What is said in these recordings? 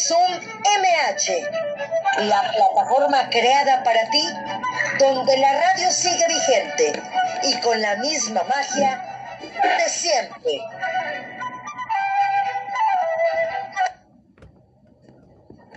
Zoom MH, la plataforma creada para ti, donde la radio sigue vigente y con la misma magia de siempre.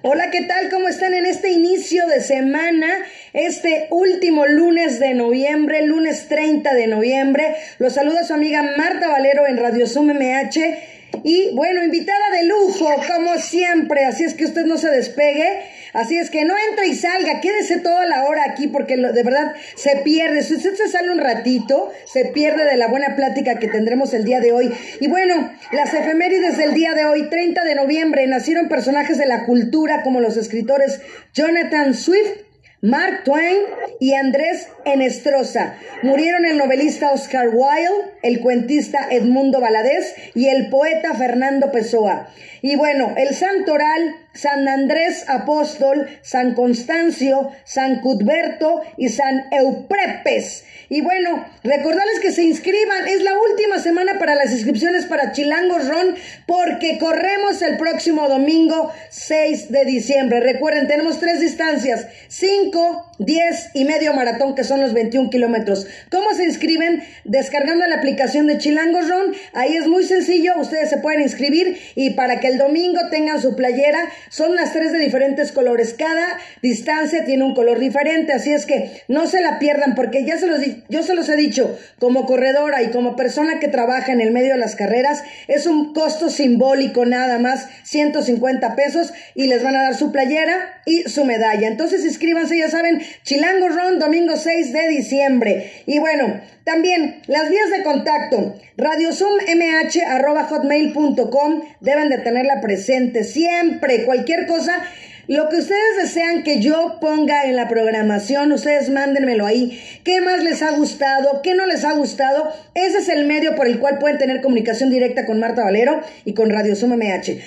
Hola, ¿qué tal? ¿Cómo están en este inicio de semana? Este último lunes de noviembre, lunes 30 de noviembre. Los saluda su amiga Marta Valero en Radio Zoom MH. Y bueno, invitada de lujo, como siempre. Así es que usted no se despegue. Así es que no entre y salga, quédese toda la hora aquí porque de verdad se pierde. Si usted se sale un ratito, se pierde de la buena plática que tendremos el día de hoy. Y bueno, las efemérides del día de hoy, 30 de noviembre, nacieron personajes de la cultura como los escritores Jonathan Swift, Mark Twain y Andrés Enestrosa. Murieron el novelista Oscar Wilde, el cuentista Edmundo Valadez y el poeta Fernando Pessoa. Y bueno, el santoral San Andrés Apóstol, San Constancio, San Cudberto y San Euprepes. Y bueno, recordarles que se inscriban, es la última semana para las inscripciones para Chilangos Ron porque corremos el próximo domingo 6 de diciembre. Recuerden, tenemos tres distancias, 5, 10 y medio maratón que son los 21 kilómetros. ¿Cómo se inscriben? Descargando la aplicación de Chilangos Ron, ahí es muy sencillo, ustedes se pueden inscribir y para que el domingo tengan su playera, son las tres de diferentes colores. Cada distancia tiene un color diferente, así es que no se la pierdan porque ya se los, yo se los he dicho, como corredora y como persona que trabaja en el medio de las carreras, es un costo simbólico nada más, 150 pesos y les van a dar su playera y su medalla. Entonces inscríbanse, ya saben, Chilango Run, domingo 6 de diciembre. Y bueno, también las vías de contacto, radiosummh.com deben de tenerla presente siempre, cualquier cosa lo que ustedes desean que yo ponga en la programación, ustedes mándenmelo ahí. ¿Qué más les ha gustado? ¿Qué no les ha gustado? Ese es el medio por el cual pueden tener comunicación directa con Marta Valero y con Radio Sum MH.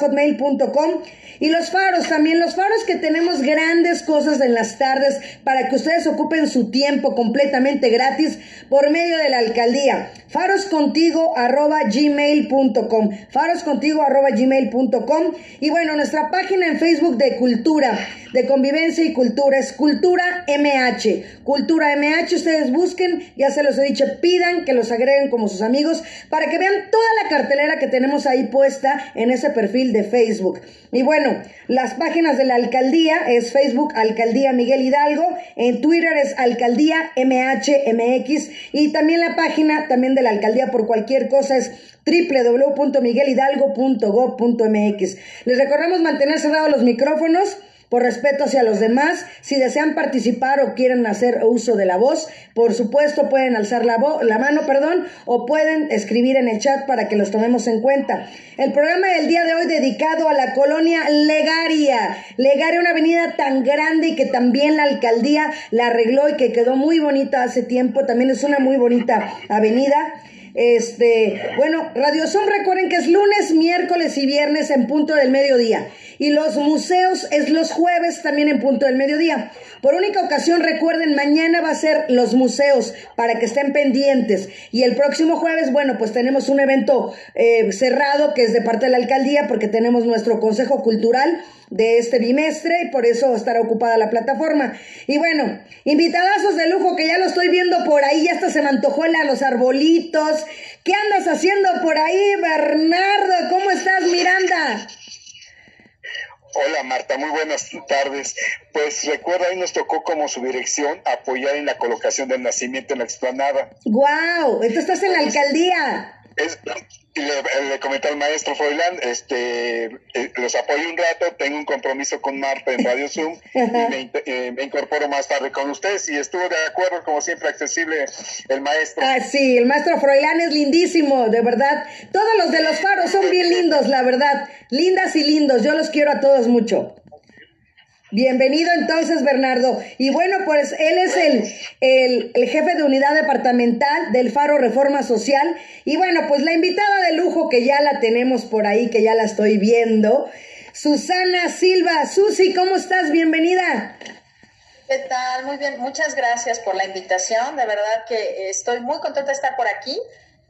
hotmail.com y los faros también, los faros que tenemos grandes cosas en las tardes para que ustedes ocupen su tiempo completamente gratis por medio de la alcaldía. Faroscontigo arroba gmail.com. Faroscontigo arroba gmail.com. Y bueno, nuestra página en Facebook de cultura, de convivencia y cultura es Cultura MH. Cultura MH, ustedes busquen, ya se los he dicho, pidan que los agreguen como sus amigos para que vean toda la cartelera que tenemos ahí puesta en ese perfil de Facebook. Y bueno, las páginas de la alcaldía es Facebook Alcaldía Miguel Hidalgo, en Twitter es Alcaldía MHMX y también la página también de la alcaldía por cualquier cosa es www.miguelhidalgo.gov.mx. Les recordamos mantener cerrados los micrófonos por respeto hacia los demás. Si desean participar o quieren hacer uso de la voz, por supuesto pueden alzar la, la mano, perdón, o pueden escribir en el chat para que los tomemos en cuenta. El programa del día de hoy dedicado a la colonia Legaria. Legaria, una avenida tan grande y que también la alcaldía la arregló y que quedó muy bonita hace tiempo. También es una muy bonita avenida. Este, bueno, Radio Son recuerden que es lunes, miércoles y viernes en punto del mediodía. Y los museos es los jueves también en punto del mediodía. Por única ocasión, recuerden, mañana va a ser los museos para que estén pendientes. Y el próximo jueves, bueno, pues tenemos un evento eh, cerrado que es de parte de la alcaldía porque tenemos nuestro Consejo Cultural de este bimestre y por eso estará ocupada la plataforma. Y bueno, invitadazos de lujo que ya lo estoy viendo por ahí, ya hasta se me antojó a los arbolitos. ¿Qué andas haciendo por ahí, Bernardo? ¿Cómo estás, Miranda? Hola Marta, muy buenas tardes. Pues recuerda, ahí nos tocó como su dirección apoyar en la colocación del nacimiento en la explanada. ¡Guau! Wow, Tú estás en la alcaldía. Es, le, le comenté al maestro Froilán, este, eh, los apoyo un rato, tengo un compromiso con Marta en Radio Zoom y me, eh, me, incorporo más tarde con ustedes y estuvo de acuerdo, como siempre, accesible el maestro. Ah, sí, el maestro Froilán es lindísimo, de verdad. Todos los de los faros son bien lindos, la verdad. Lindas y lindos, yo los quiero a todos mucho. Bienvenido entonces, Bernardo. Y bueno, pues él es el, el, jefe de unidad departamental del Faro Reforma Social. Y bueno, pues la invitada de lujo que ya la tenemos por ahí, que ya la estoy viendo, Susana Silva. Susi, ¿cómo estás? Bienvenida. ¿Qué tal? Muy bien, muchas gracias por la invitación. De verdad que estoy muy contenta de estar por aquí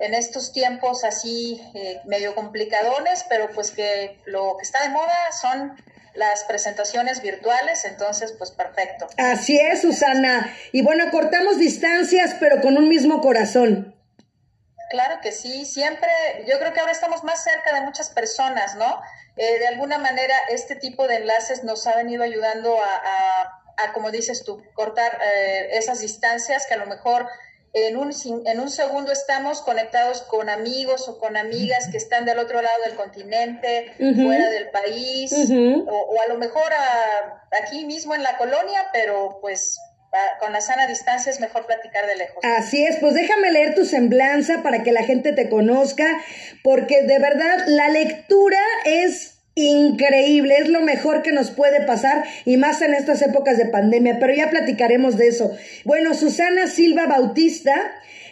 en estos tiempos así eh, medio complicadones, pero pues que lo que está de moda son las presentaciones virtuales, entonces pues perfecto. Así es, Susana. Y bueno, cortamos distancias, pero con un mismo corazón. Claro que sí, siempre, yo creo que ahora estamos más cerca de muchas personas, ¿no? Eh, de alguna manera este tipo de enlaces nos ha venido ayudando a, como dices tú, cortar eh, esas distancias que a lo mejor en un, en un segundo estamos conectados con amigos o con amigas que están del otro lado del continente, fuera del país, o, a lo mejor aquí mismo en la colonia, pero pues con la sana distancia es mejor platicar de lejos. Así es, pues déjame leer tu semblanza para que la gente te conozca, porque de verdad la lectura es increíble, es lo mejor que nos puede pasar y más en estas épocas de pandemia, pero ya platicaremos de eso. Bueno, Susana Silva Bautista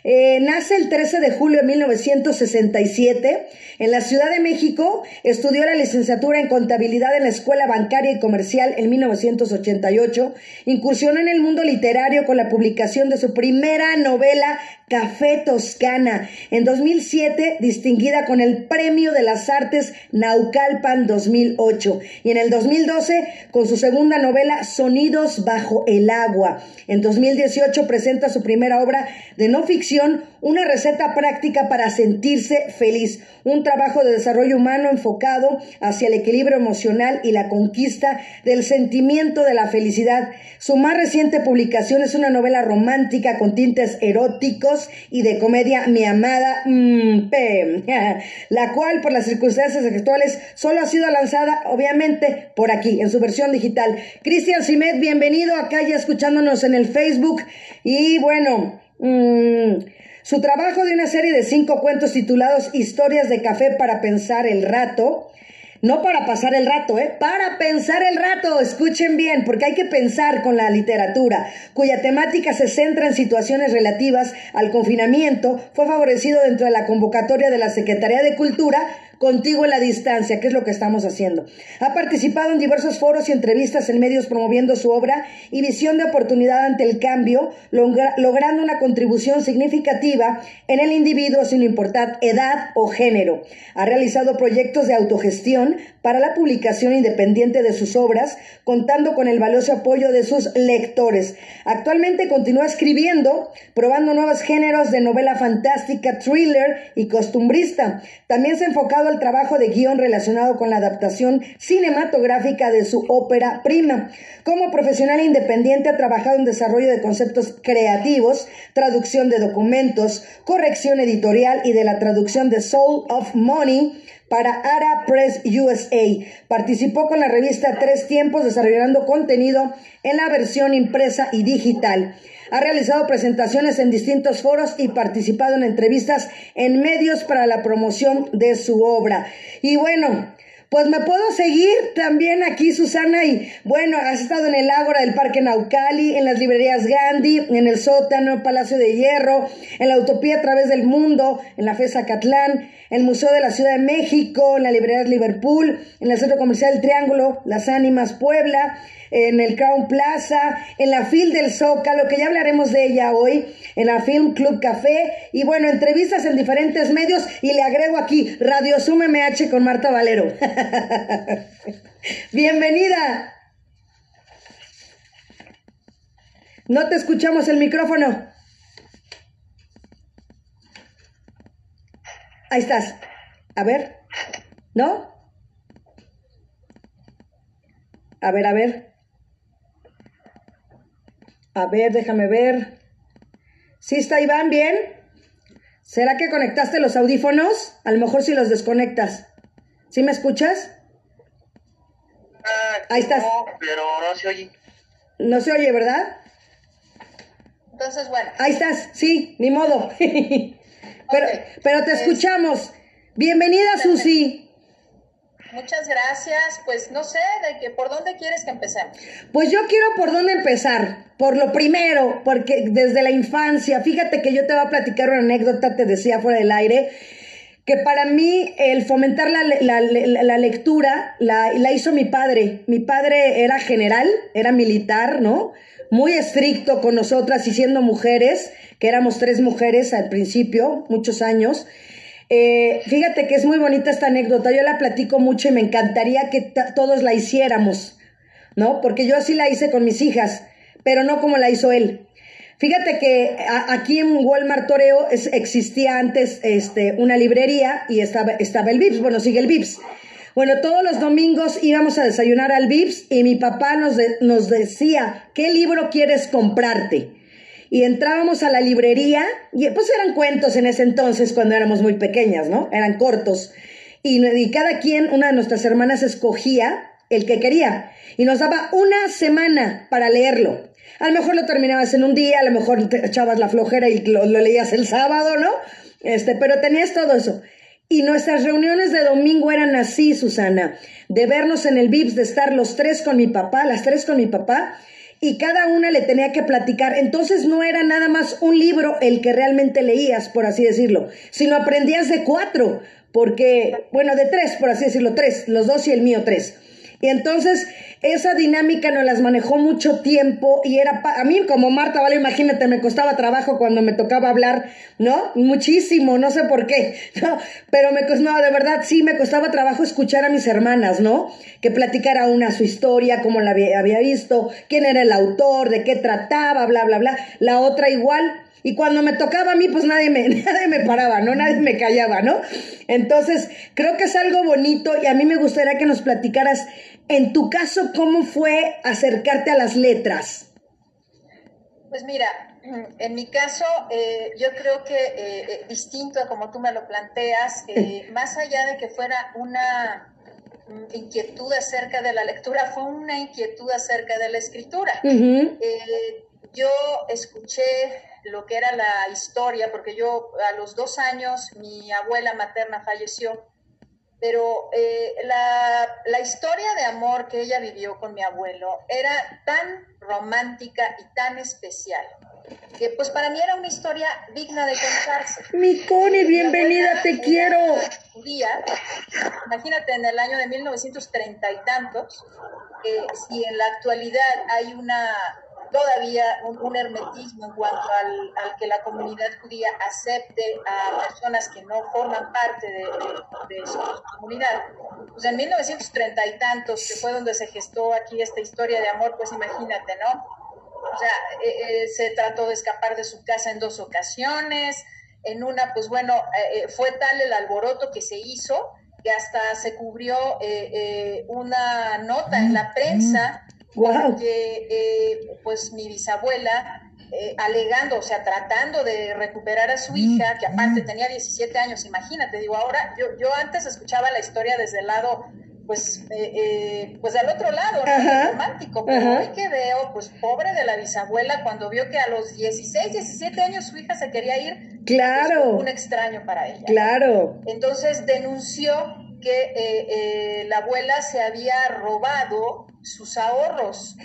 eh, nace el 13 de julio de 1967 en la Ciudad de México. Estudió la licenciatura en contabilidad en la Escuela Bancaria y Comercial en 1988. Incursionó en el mundo literario con la publicación de su primera novela Café Toscana. En 2007, distinguida con el Premio de las Artes Naucalpan 2008. Y en el 2012, con su segunda novela Sonidos bajo el agua. En 2018 presenta su primera obra de no ficción, Una receta práctica para sentirse feliz. Un trabajo de desarrollo humano enfocado hacia el equilibrio emocional y la conquista del sentimiento de la felicidad. Su más reciente publicación es una novela romántica con tintes eróticos y de comedia Mi Amada mm, la cual por las circunstancias actuales solo ha sido lanzada obviamente por aquí, en su versión digital. Cristian Simet, bienvenido acá ya escuchándonos en el Facebook y bueno... Mm, su trabajo de una serie de cinco cuentos titulados Historias de Café para Pensar el Rato no para pasar el rato, ¿eh? Para pensar el rato, escuchen bien, porque hay que pensar con la literatura, cuya temática se centra en situaciones relativas al confinamiento, fue favorecido dentro de la convocatoria de la Secretaría de Cultura contigo en la distancia, que es lo que estamos haciendo. Ha participado en diversos foros y entrevistas en medios promoviendo su obra y visión de oportunidad ante el cambio, logrando una contribución significativa en el individuo sin importar edad o género. Ha realizado proyectos de autogestión para la publicación independiente de sus obras, contando con el valioso apoyo de sus lectores. Actualmente continúa escribiendo, probando nuevos géneros de novela fantástica, thriller y costumbrista. También se ha enfocado trabajo de guion relacionado con la adaptación cinematográfica de su ópera prima. Como profesional independiente ha trabajado en desarrollo de conceptos creativos, traducción de documentos, corrección editorial y de la traducción de Soul of Money para Ara Press USA. Participó con la revista Tres Tiempos desarrollando contenido en la versión impresa y digital. Ha realizado presentaciones en distintos foros y participado en entrevistas en medios para la promoción de su obra. Y bueno, pues me puedo seguir también aquí, Susana, y bueno, has estado en el Ágora del Parque Naucali, en las librerías Gandhi, en el sótano, Palacio de Hierro, en la Utopía a través del mundo, en la FESA Catlán, el Museo de la Ciudad de México, en la librería Liverpool, en el Centro Comercial Triángulo, Las Ánimas Puebla, en el Crown Plaza, en la Fil del Zócalo, que ya hablaremos de ella hoy, en la Film Club Café, y bueno, entrevistas en diferentes medios, y le agrego aquí Radio Zoom MH con Marta Valero. Bienvenida. No te escuchamos el micrófono. Ahí estás. A ver. ¿No? A ver, a ver. A ver, déjame ver. ¿Sí está Iván bien? ¿Será que conectaste los audífonos? A lo mejor si los desconectas. ¿Sí me escuchas? Ah, Ahí estás. No, pero no se oye. No se oye, ¿verdad? Entonces, bueno. Ahí estás, sí, ni modo. pero, pero te escuchamos. Bienvenida, Susi. Muchas gracias. Pues no sé, de que por dónde quieres que empecemos. Pues yo quiero por dónde empezar. Por lo primero, porque desde la infancia, fíjate que yo te voy a platicar una anécdota, te decía fuera del aire, que para mí el fomentar la, la, la, lectura la, la, hizo mi padre. Mi padre era general, era militar, ¿no? Muy estricto con nosotras y siendo mujeres, que éramos tres mujeres al principio, muchos años. Eh, fíjate que es muy bonita esta anécdota, yo la platico mucho y me encantaría que todos la hiciéramos, ¿no? Porque yo así la hice con mis hijas, pero no como la hizo él. Fíjate que aquí en Walmart Toreo existía antes este, una librería y estaba, estaba el Vips, bueno, sigue el Vips. Bueno, todos los domingos íbamos a desayunar al Vips y mi papá nos, nos decía, ¿qué libro quieres comprarte? Y entrábamos a la librería, y pues eran cuentos en ese entonces cuando éramos muy pequeñas, ¿no? Eran cortos. Y, y cada quien, una de nuestras hermanas escogía el que quería y nos daba una semana para leerlo. A lo mejor lo terminabas en un día, a lo mejor echabas la flojera y lo, leías el sábado, ¿no? Este, pero tenías todo eso. Y nuestras reuniones de domingo eran así, Susana, de vernos en el VIPS, de estar los tres con mi papá, las tres con mi papá, y cada una le tenía que platicar. Entonces no era nada más un libro el que realmente leías, por así decirlo, sino aprendías de cuatro, porque, bueno, de tres, por así decirlo, tres, los dos y el mío tres. Y entonces esa dinámica nos las manejó mucho tiempo y era, a mí como Marta, vale, imagínate, me costaba trabajo cuando me tocaba hablar, ¿no? Muchísimo, no sé por qué, ¿no? Pero me costaba, de verdad, sí, me costaba trabajo escuchar a mis hermanas, ¿no? Que platicara una su historia, cómo la había visto, quién era el autor, de qué trataba, bla, bla, bla. La otra igual, y cuando me tocaba a mí, pues nadie me, nadie me paraba, ¿no? Nadie me callaba, ¿no? Entonces, creo que es algo bonito y a mí me gustaría que nos platicaras en tu caso, ¿cómo fue acercarte a las letras? Pues mira, en mi caso, eh, yo creo que eh, eh, distinto a como tú me lo planteas, más allá de que fuera una mm, inquietud acerca de la lectura, fue una inquietud acerca de la escritura. yo escuché lo que era la historia, porque yo a los dos años mi abuela materna falleció pero eh, la, la, historia de amor que ella vivió con mi abuelo era tan romántica y tan especial que pues para mí era una historia digna de contarse. Mi Connie, bienvenida, te quiero. Judía, imagínate en el año de 1930 y tantos, eh, si en la actualidad hay una todavía un, hermetismo en cuanto al, que la comunidad judía acepte a personas que no forman parte de, su comunidad. Pues en 1930 y tantos, que fue donde se gestó aquí esta historia de amor, pues imagínate, ¿no? O sea, eh, eh, se trató de escapar de su casa en dos ocasiones. En una, pues bueno, eh, fue tal el alboroto que se hizo que hasta se cubrió una nota en la prensa Wow. eh, pues mi bisabuela, eh, alegando, o sea, tratando de recuperar a su hija, que aparte tenía 17 años, imagínate, digo, ahora, yo, yo antes escuchaba la historia desde el lado, pues, eh, eh pues del otro lado, romántico, pero hoy que veo, pues, pobre de la bisabuela, cuando vio que a los 16, 17 años su hija se quería ir, pues, claro. un extraño para ella. Claro. Entonces denunció que la abuela se había robado sus ahorros,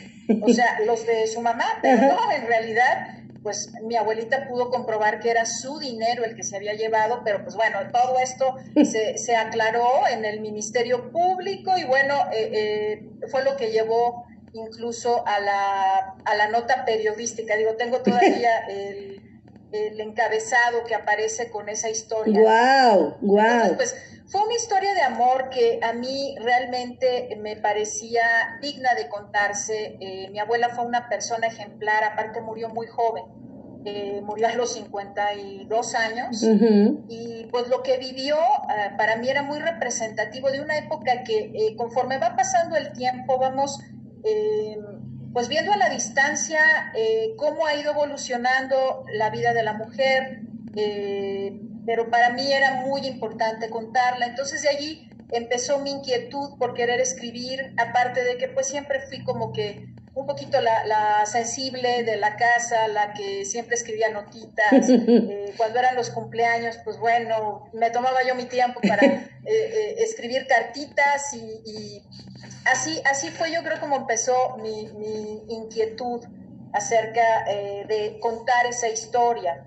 o sea, los de su mamá, pero no, en realidad, pues mi abuelita pudo comprobar que era su dinero el que se había llevado, pero pues bueno, todo esto se, se aclaró en el Ministerio Público y bueno, eh, eh, fue lo que llevó incluso a la, a la nota periodística. Digo, tengo todavía el, el encabezado que aparece con esa historia. ¡Wow! ¡Wow! pues fue una historia de amor que a mí realmente me parecía digna de contarse. Eh, mi abuela fue una persona ejemplar, aparte murió muy joven. Eh, murió a los 52 años y pues lo que vivió eh, para mí era muy representativo de una época que conforme va pasando el tiempo vamos pues viendo a la distancia cómo ha ido evolucionando la vida de la mujer, pero para mí era muy importante contarla. Entonces de allí empezó mi inquietud por querer escribir, aparte de que pues siempre fui como que un poquito la, sensible de la casa, la que siempre escribía notitas. Eh, cuando eran los cumpleaños, pues bueno, me tomaba yo mi tiempo para eh, eh, escribir cartitas y, así, así fue yo creo como empezó mi, mi inquietud acerca de contar esa historia.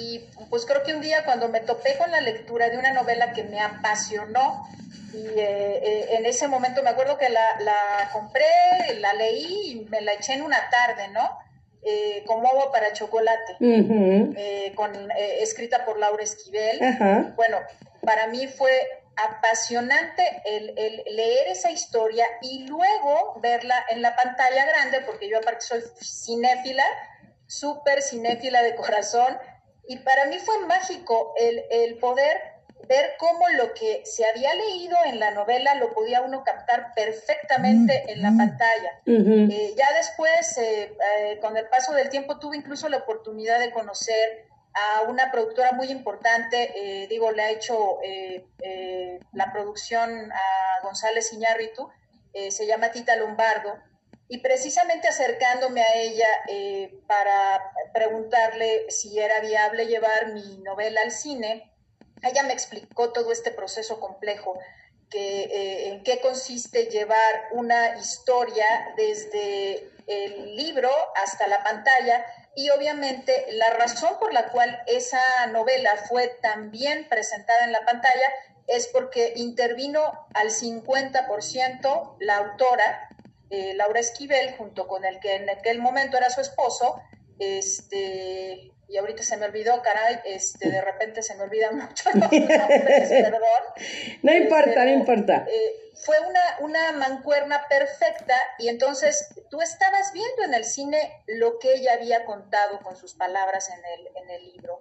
Y pues creo que un día cuando me topé con la lectura de una novela que me apasionó, y eh, eh, en ese momento me acuerdo que la, la, compré, la leí y me la eché en una tarde, ¿no? Eh, como agua para chocolate, con, escrita por Laura Esquivel. Bueno, para mí fue apasionante el, el, leer esa historia y luego verla en la pantalla grande, porque yo aparte soy cinéfila, súper cinéfila de corazón, y para mí fue mágico el, el poder ver cómo lo que se había leído en la novela lo podía uno captar perfectamente en la pantalla. Eh, ya después, eh, eh, con el paso del tiempo, tuve incluso la oportunidad de conocer a una productora muy importante, digo, le ha hecho la producción a González Iñárritu, se llama Tita Lombardo, y precisamente acercándome a ella para preguntarle si era viable llevar mi novela al cine, ella me explicó todo este proceso complejo, que, eh, en qué consiste llevar una historia desde el libro hasta la pantalla y obviamente la razón por la cual esa novela fue también presentada en la pantalla es porque intervino al 50% la autora, eh, Laura Esquivel, junto con el que en aquel momento era su esposo, este, y ahorita se me olvidó, caray, este, de repente se me olvidan mucho los nombres, perdón. No importa, no importa. Eh, fue una, una mancuerna perfecta y entonces tú estabas viendo en el cine lo que ella había contado con sus palabras en el, en el libro.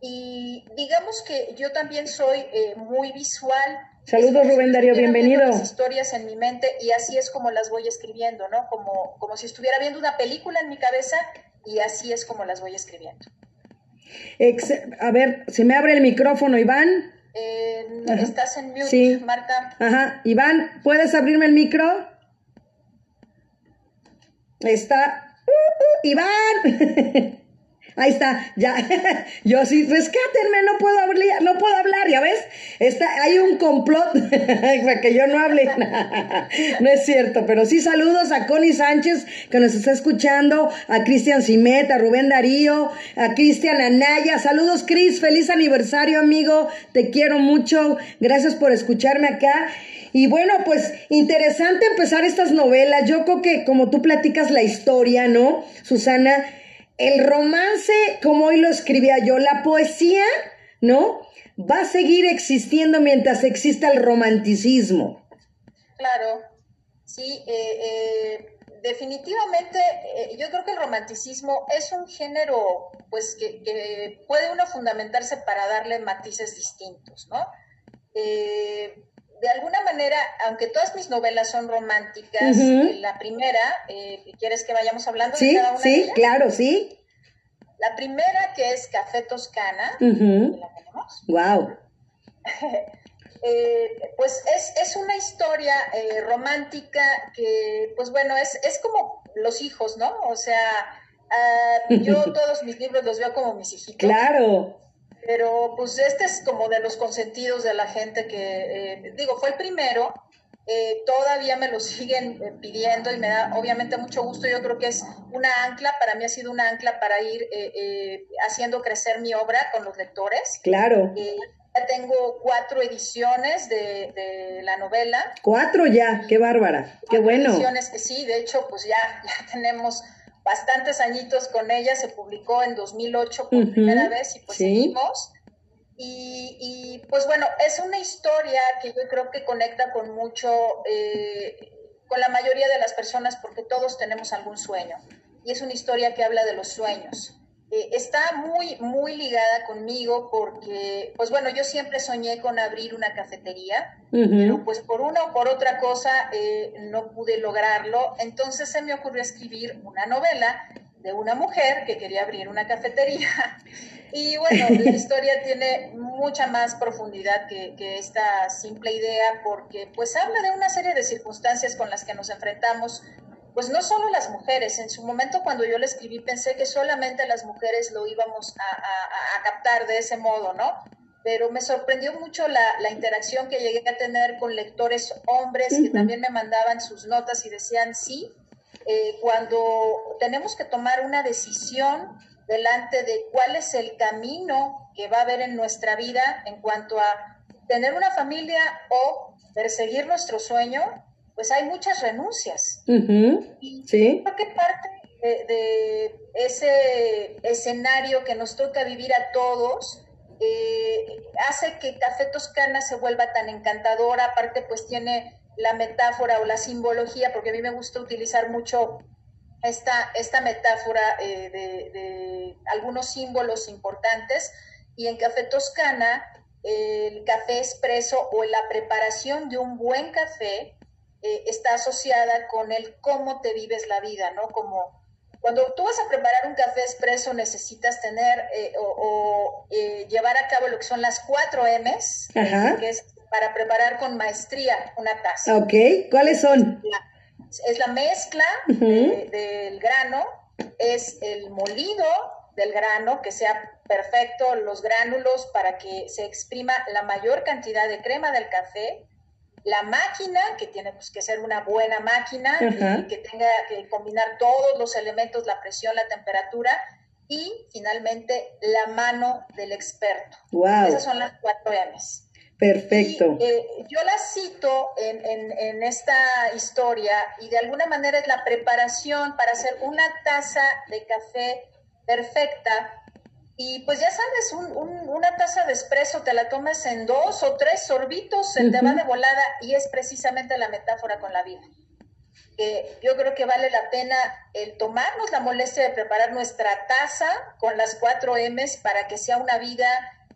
Y digamos que yo también soy eh, muy visual. Saludos Rubén Darío, bienvenido. Las historias en mi mente y así es como las voy escribiendo, ¿no? Como, como si estuviera viendo una película en mi cabeza y así es como las voy escribiendo. a ver, se me abre el micrófono, Iván. Eh, estás en mute, Marta. Ajá, Iván, ¿puedes abrirme el micro? Está. Uh, uh, Iván. Ahí está, ya. Yo sí, rescátenme, no puedo hablar, no puedo hablar, ya ves. Está, hay un complot para que yo no hable. no es cierto, pero sí saludos a Connie Sánchez que nos está escuchando, a Cristian Simet, a Rubén Darío, a Cristian Anaya. Saludos, Cris, feliz aniversario, amigo. Te quiero mucho. Gracias por escucharme acá. Y bueno, pues interesante empezar estas novelas. Yo creo que como tú platicas la historia, ¿no, Susana? El romance, como hoy lo escribía yo, la poesía, ¿no? Va a seguir existiendo mientras exista el romanticismo. Claro, sí, eh, eh, definitivamente eh, yo creo que el romanticismo es un género, pues, que, puede uno fundamentarse para darle matices distintos, ¿no? De alguna manera, aunque todas mis novelas son románticas, la primera, eh, ¿quieres que vayamos hablando de cada una Sí, sí, claro, sí. La primera, que es Café Toscana, ¿la tenemos? Wow. Eh, pues es, es, una historia eh, romántica que, pues bueno, es, es como los hijos, ¿no? O sea, ah, yo todos mis libros los veo como mis hijitos. Claro. Pero pues este es como de los consentidos de la gente que, eh, digo, fue el primero, eh, todavía me lo siguen eh, pidiendo y me da obviamente mucho gusto. Yo creo que es una ancla, para mí ha sido una ancla para ir haciendo crecer mi obra con los lectores. Claro. ya tengo cuatro ediciones de, la novela. Cuatro ya, qué bárbara, qué bueno. Ediciones, sí, de hecho, pues ya, ya tenemos bastantes añitos con ella, se publicó en 2008 por primera vez y pues seguimos. Y, pues bueno, es una historia que yo creo que conecta con mucho, eh, con la mayoría de las personas porque todos tenemos algún sueño. Y es una historia que habla de los sueños. Eh, está muy, muy ligada conmigo porque, pues bueno, yo siempre soñé con abrir una cafetería, pero pues por una o por otra cosa eh, no pude lograrlo. Entonces se me ocurrió escribir una novela de una mujer que quería abrir una cafetería. Y bueno, la historia tiene mucha más profundidad que, que, esta simple idea porque pues habla de una serie de circunstancias con las que nos enfrentamos pues no solo las mujeres, en su momento cuando yo le escribí pensé que solamente las mujeres lo íbamos a, captar de ese modo, ¿no? Pero me sorprendió mucho la, interacción que llegué a tener con lectores hombres que también me mandaban sus notas y decían, sí, eh, cuando tenemos que tomar una decisión delante de cuál es el camino que va a haber en nuestra vida en cuanto a tener una familia o perseguir nuestro sueño, pues hay muchas renuncias. Y creo que parte de, ese escenario que nos toca vivir a todos eh, hace que Café Toscana se vuelva tan encantadora, aparte pues tiene la metáfora o la simbología, porque a mí me gusta utilizar mucho esta, esta metáfora eh, de, algunos símbolos importantes, y en Café Toscana el café expreso o la preparación de un buen café eh, está asociada con el cómo te vives la vida, ¿no? Como cuando tú vas a preparar un café expreso necesitas tener eh, o, eh, llevar a cabo lo que son las cuatro M's, que es para preparar con maestría una taza. Ok, ¿cuáles son? es la mezcla del grano, es el molido del grano, que sea perfecto los gránulos para que se exprima la mayor cantidad de crema del café, la máquina, que tiene pues, que ser una buena máquina, que tenga que combinar todos los elementos, la presión, la temperatura, y finalmente la mano del experto. Esas son las cuatro M's. Perfecto. Eh, yo la cito en, en, esta historia y de alguna manera es la preparación para hacer una taza de café perfecta y pues ya sabes, una taza de espresso te la tomas en dos o tres sorbitos, se te va de volada y es precisamente la metáfora con la vida. Que yo creo que vale la pena el tomarnos la molestia de preparar nuestra taza con las cuatro M's para que sea una vida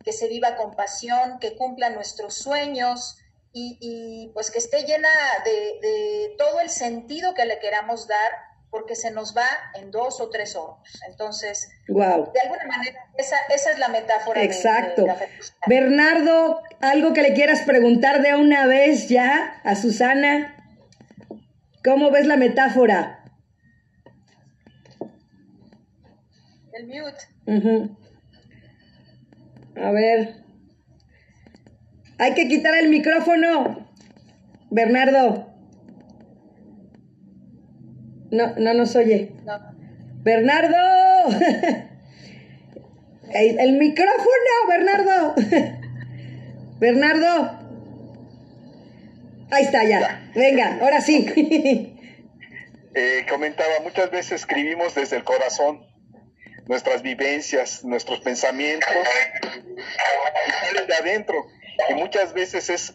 que se viva con pasión, que cumpla nuestros sueños y, pues que esté llena de, de todo el sentido que le queramos dar porque se nos va en dos o tres horas. Entonces, wow. de alguna manera, esa, esa es la metáfora. Exacto. Bernardo, algo que le quieras preguntar de una vez ya a Susana. ¿Cómo ves la metáfora? El mute. A ver. Hay que quitar el micrófono. Bernardo. No, no nos oye. Bernardo. El, micrófono, Bernardo. Bernardo. Ahí está ya. Venga, ahora sí. Eh, comentaba, muchas veces escribimos desde el corazón nuestras vivencias, nuestros pensamientos, y salen de adentro. Y muchas veces es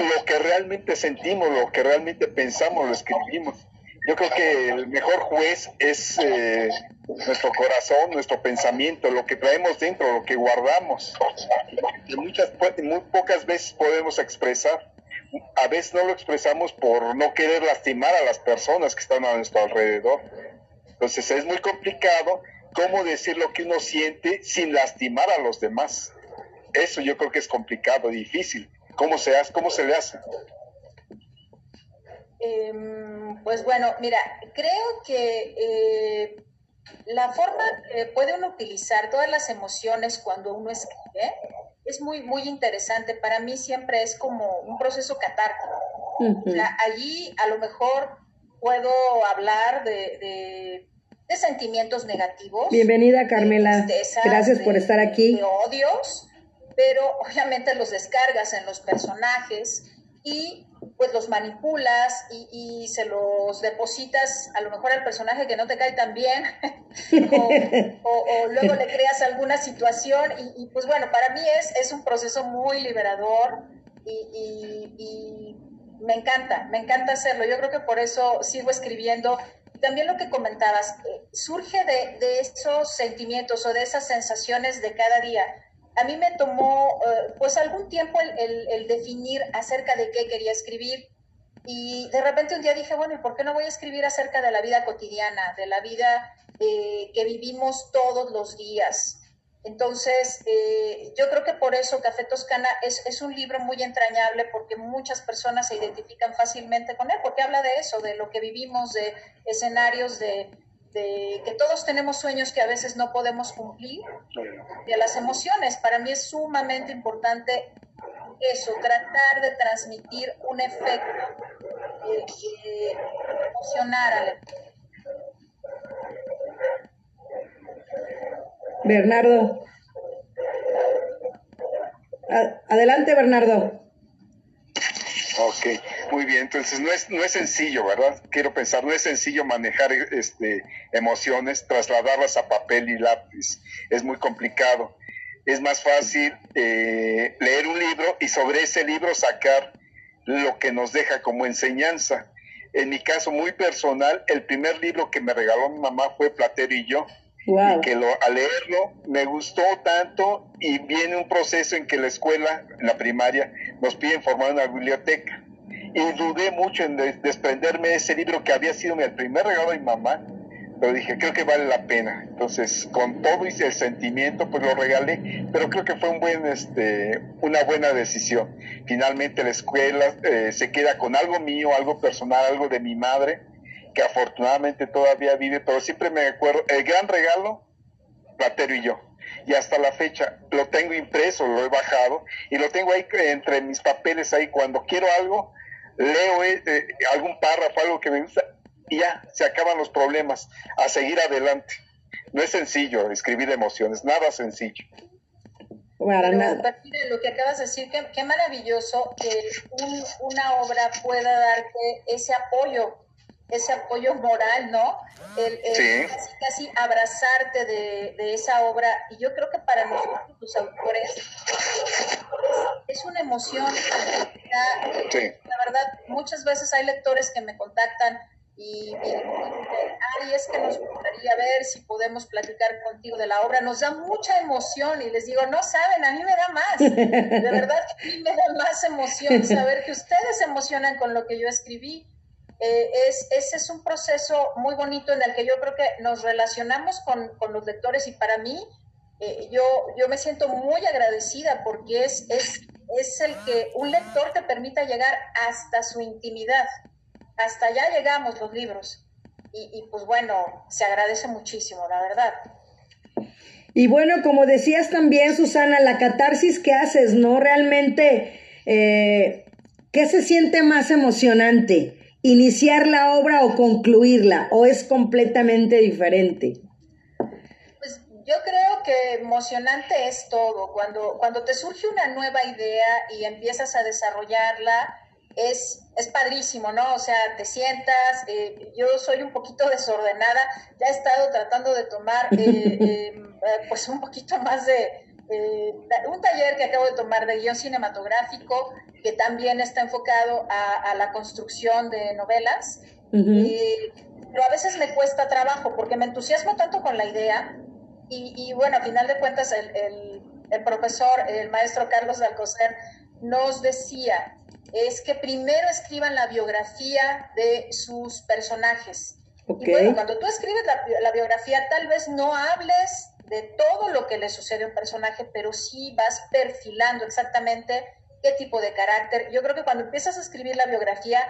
lo que realmente sentimos, lo que realmente pensamos, lo escribimos. Yo creo que el mejor juez es eh, nuestro corazón, nuestro pensamiento, lo que traemos dentro, lo que guardamos. Y muchas, muy pocas veces podemos expresar. A veces no lo expresamos por no querer lastimar a las personas que están a nuestro alrededor. Entonces es muy complicado cómo decir lo que uno siente sin lastimar a los demás. Eso yo creo que es complicado, difícil. ¿Cómo se hace? ¿Cómo se le hace? Em, pues bueno, mira, creo que eh, la forma que puede uno utilizar todas las emociones cuando uno escribe es muy, muy interesante. Para mí siempre es como un proceso catártico. allí a lo mejor puedo hablar de, sentimientos negativos. Bienvenida, Carmela. Gracias por estar aquí. De odios, pero obviamente los descargas en los personajes y pues los manipulas y, se los depositas a lo mejor al personaje que no te cae tan bien o, luego le creas alguna situación y, pues bueno, para mí es, es un proceso muy liberador y, me encanta, me encanta hacerlo. Yo creo que por eso sigo escribiendo. También lo que comentabas, eh, surge de, de esos sentimientos o de esas sensaciones de cada día a mí me tomó eh, pues algún tiempo el, definir acerca de qué quería escribir y de repente un día dije, bueno, ¿y por qué no voy a escribir acerca de la vida cotidiana, de la vida eh, que vivimos todos los días? Entonces, eh, yo creo que por eso Café Toscana es, es, un libro muy entrañable porque muchas personas se identifican fácilmente con él, porque habla de eso, de lo que vivimos, de escenarios de, de que todos tenemos sueños que a veces no podemos cumplir, de las emociones. Para mí es sumamente importante eso, tratar de transmitir un efecto eh, emocional Bernardo. adelante, Bernardo. Ok, muy bien. Entonces no es no es sencillo, ¿verdad? Quiero pensar, no es sencillo manejar este emociones, trasladarlas a papel y lápiz. Es muy complicado. Es más fácil eh, leer un libro y sobre ese libro sacar lo que nos deja como enseñanza. En mi caso muy personal, el primer libro que me regaló mi mamá fue Platero y yo. Y que lo, al leerlo me gustó tanto y viene un proceso en que la escuela, en la primaria, nos piden formar una biblioteca. Y dudé mucho en desprenderme de ese libro que había sido el primer regalo de mi mamá pero dije, creo que vale la pena. Entonces, con todo y el sentimiento, pues lo regalé, pero creo que fue un buen, este, una buena decisión. Finalmente la escuela eh, se queda con algo mío, algo personal, algo de mi madre, que afortunadamente todavía vive, pero siempre me acuerdo, el gran regalo, Platero y yo. Y hasta la fecha lo tengo impreso, lo he bajado y lo tengo ahí entre mis papeles ahí. Cuando quiero algo, leo eh, eh, algún párrafo, algo que me gusta, y ya, se acaban los problemas, a seguir adelante. No es sencillo escribir emociones, nada sencillo. lo que acabas de decir, qué, maravilloso que una obra pueda darte ese apoyo, ese apoyo moral, ¿no? El, casi, casi, abrazarte de, esa obra. Y yo creo que para nosotros, los autores, es, emoción. La verdad, muchas veces hay lectores que me contactan y me ay, es que nos gustaría ver si podemos platicar contigo de la obra. Nos da mucha emoción y les digo, no saben, a mí me da más. De verdad, a mí me da más emoción saber que ustedes se emocionan con lo que yo escribí. Eh, es, ese es un proceso muy bonito en el que yo creo que nos relacionamos con, con los lectores y para mí eh, yo, yo me siento muy agradecida porque es, es, es el que un lector te permita llegar hasta su intimidad hasta allá llegamos los libros. Y, pues bueno, se agradece muchísimo, la verdad. Y bueno, como decías también, Susana, la catarsis que haces, ¿no? Realmente, eh, ¿qué se siente más emocionante? ¿Iniciar la obra o concluirla? ¿O es completamente diferente? Pues yo creo que emocionante es todo. Cuando, cuando te surge una nueva idea y empiezas a desarrollarla, es, es padrísimo, ¿no? O sea, te sientas, eh, yo soy un poquito desordenada, ya he estado tratando de tomar eh, eh, pues un poquito más de, un taller que acabo de tomar de guion cinematográfico, que también está enfocado a, la construcción de novelas, pero a veces me cuesta trabajo porque me entusiasmo tanto con la idea y, bueno, a final de cuentas el, el, el profesor, el maestro Carlos Alcocer, nos decía, es que primero escriban la biografía de sus personajes. Y bueno, cuando tú escribes la, biografía, tal vez no hables de todo lo que le sucede a un personaje, pero sí vas perfilando exactamente qué tipo de carácter. Yo creo que cuando empiezas a escribir la biografía,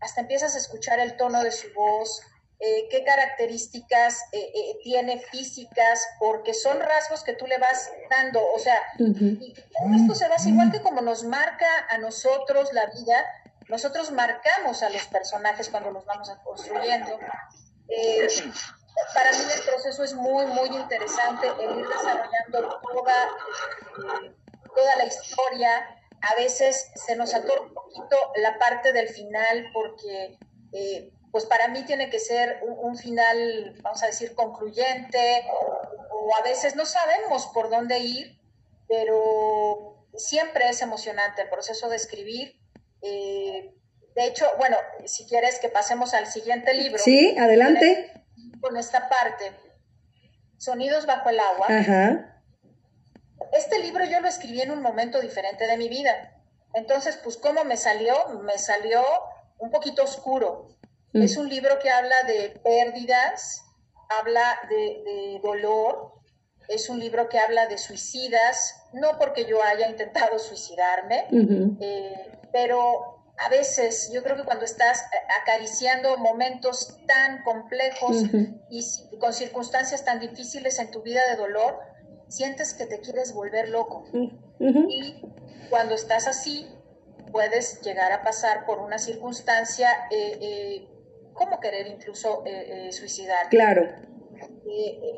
hasta empiezas a escuchar el tono de su voz, eh, qué características eh, eh, tiene físicas, porque son rasgos que tú le vas dando, o sea, y esto se basa igual que como nos marca a nosotros la vida, nosotros marcamos a los personajes cuando los vamos construyendo. para mí el proceso es muy, muy interesante el ir desarrollando toda, toda la historia. A veces se nos atora un poquito la parte del final porque pues para mí tiene que ser un, final, vamos a decir, concluyente, o a veces no sabemos por dónde ir, pero siempre es emocionante el proceso de escribir. Eh, de hecho, bueno, si quieres que pasemos al siguiente libro. Sí, adelante. Con esta parte, Sonidos bajo el agua. Ajá. Este libro yo lo escribí en un momento diferente de mi vida. Entonces, pues, ¿cómo me salió? Me salió un poquito oscuro. Mm. Es un libro que habla de pérdidas, habla de, dolor, es un libro que habla de suicidas, no porque yo haya intentado suicidarme, eh, pero a veces yo creo que cuando estás acariciando momentos tan complejos y con circunstancias tan difíciles en tu vida de dolor, sientes que te quieres volver loco. Y cuando estás así, puedes llegar a pasar por una circunstancia eh, eh, cómo querer incluso eh, eh, suicidar. Claro.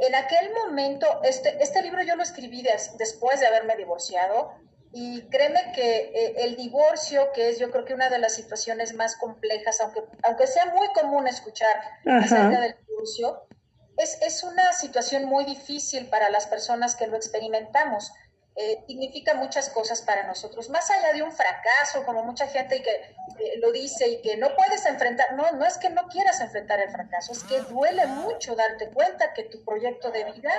en aquel momento, este, este libro yo lo escribí después de haberme divorciado y créeme que eh, el divorcio, que es yo creo que una de las situaciones más complejas, aunque, aunque sea muy común escuchar acerca del divorcio, es, es, una situación muy difícil para las personas que lo experimentamos. Eh, significa muchas cosas para nosotros, más allá de un fracaso, como mucha gente que eh, lo dice y que no puedes enfrentar, no, no es que no quieras enfrentar el fracaso, es que duele mucho darte cuenta que tu proyecto de vida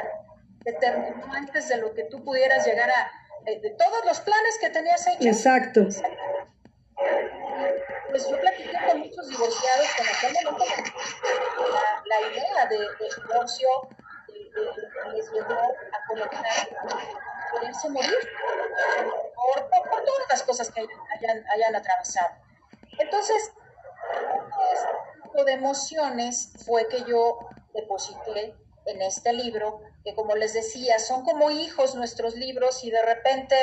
terminó antes de lo que tú pudieras llegar a, eh, de todos los planes que tenías hechos. Exacto. Pues yo platiqué con muchos divorciados con aquel momento la, la idea de, divorcio les llevó a conectar poderse morir por, por, todas las cosas que hayan, hayan atravesado. Entonces, este tipo de emociones fue que yo deposité en este libro, que como les decía, son como hijos nuestros libros y de repente,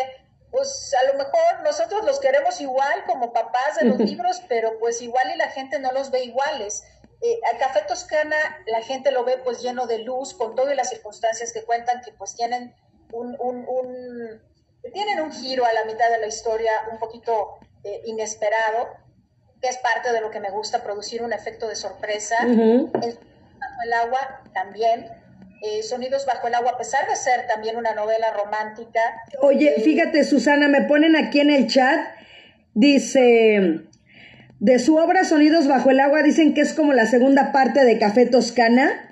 pues a lo mejor nosotros los queremos igual como papás de los libros, pero pues igual y la gente no los ve iguales. Eh, a Café Toscana la gente lo ve pues lleno de luz, con todas las circunstancias que cuentan, que pues tienen un, un, un, tienen un giro a la mitad de la historia un poquito eh, inesperado, que es parte de lo que me gusta, producir un efecto de sorpresa. Bajo el agua también. Eh, Sonidos bajo el agua, a pesar de ser también una novela romántica. Oye, eh, fíjate, Susana, me ponen aquí en el chat, dice, de su obra Sonidos bajo el agua, dicen que es como la segunda parte de Café Toscana.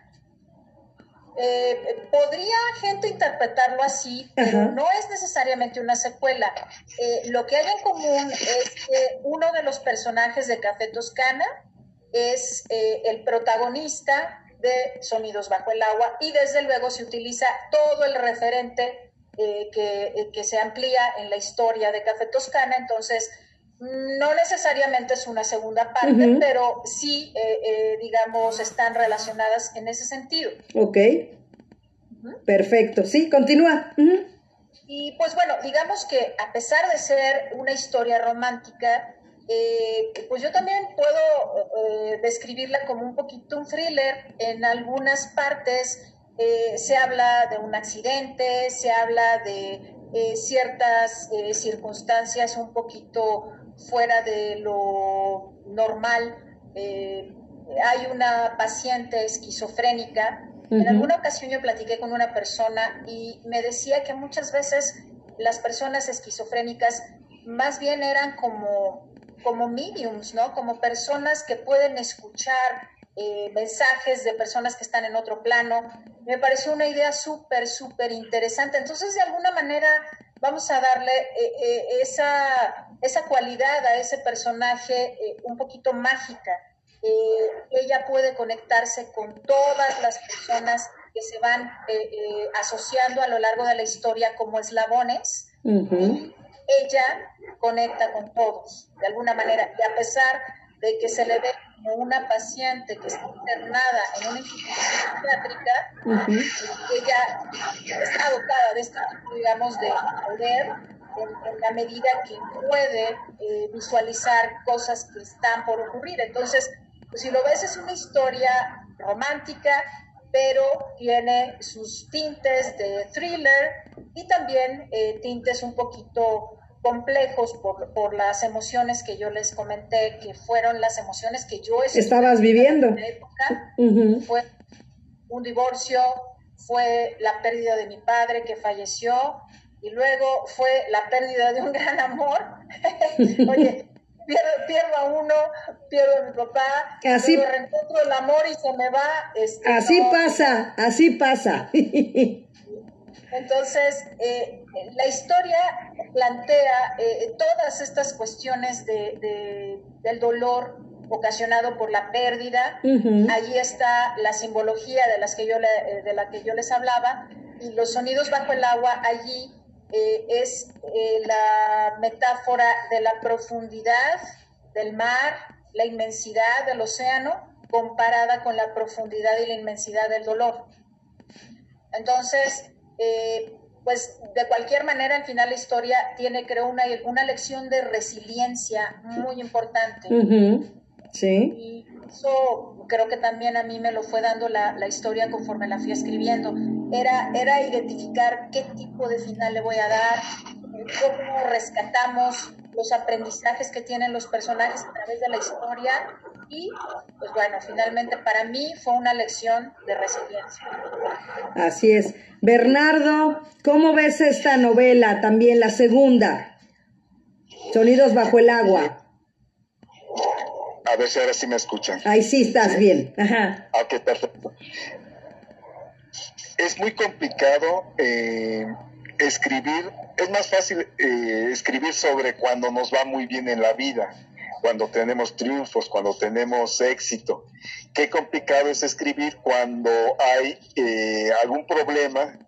Eh, podría gente interpretarlo así, pero no es necesariamente una secuela. Eh, lo que hay en común es que uno de los personajes de Café Toscana es eh, el protagonista de Sonidos bajo el agua y desde luego se utiliza todo el referente que, que, se amplía en la historia de Café Toscana, entonces no necesariamente es una segunda parte, pero sí, eh, eh, digamos, están relacionadas en ese sentido. Ok. Perfecto. Sí, continúa. Y pues bueno, digamos que a pesar de ser una historia romántica, eh, pues yo también puedo describirla como un poquito un thriller. En algunas partes se habla de un accidente, se habla de ciertas circunstancias un poquito fuera de lo normal. Eh, hay una paciente esquizofrénica. En alguna ocasión yo platiqué con una persona y me decía que muchas veces las personas esquizofrénicas más bien eran como, como mediums, ¿no? Como personas que pueden escuchar eh, mensajes de personas que están en otro plano. Me pareció una idea súper, súper interesante. Entonces, de alguna manera, vamos a darle eh, eh, esa, esa, cualidad a ese personaje eh, un poquito mágica. ella puede conectarse con todas las personas que se van asociando a lo largo de la historia como eslabones. ella conecta con todos, de alguna manera, y a pesar de que se le ve como una paciente que está internada en una institución psiquiátrica, ella está dotada de este tipo, digamos, de poder en, la medida que puede eh, visualizar cosas que están por ocurrir. Entonces, pues, si lo ves, es una historia romántica, pero tiene sus tintes de thriller y también eh, tintes un poquito complejos por, por, las emociones que yo les comenté, que fueron las emociones que yo estabas viviendo. En época. Fue un divorcio, fue la pérdida de mi padre que falleció y luego fue la pérdida de un gran amor. Oye, pierdo, pierdo, a uno, pierdo a mi papá, así, reencuentro el amor y se me va. Este, así pasa, así pasa. Entonces, eh, la historia plantea eh, todas estas cuestiones de, del dolor ocasionado por la pérdida. Allí está la simbología de, las que yo eh, de la que yo les hablaba y los sonidos bajo el agua allí es la metáfora de la profundidad del mar, la inmensidad del océano comparada con la profundidad y la inmensidad del dolor. Entonces, eh, pues de cualquier manera al final la historia tiene creo una, una lección de resiliencia muy importante. Sí. eso creo que también a mí me lo fue dando la, la, historia conforme la fui escribiendo. Era, era identificar qué tipo de final le voy a dar, cómo rescatamos los aprendizajes que tienen los personajes a través de la historia y pues bueno, finalmente para mí fue una lección de resiliencia. Así es. Bernardo, ¿cómo ves esta novela también, la segunda? Sonidos bajo el agua. A ver si ahora sí me escuchan. Ahí sí estás bien. Ajá. Ok, perfecto. Es muy complicado eh, escribir, es más fácil eh, escribir sobre cuando nos va muy bien en la vida, cuando tenemos triunfos, cuando tenemos éxito. Qué complicado es escribir cuando hay eh, algún problema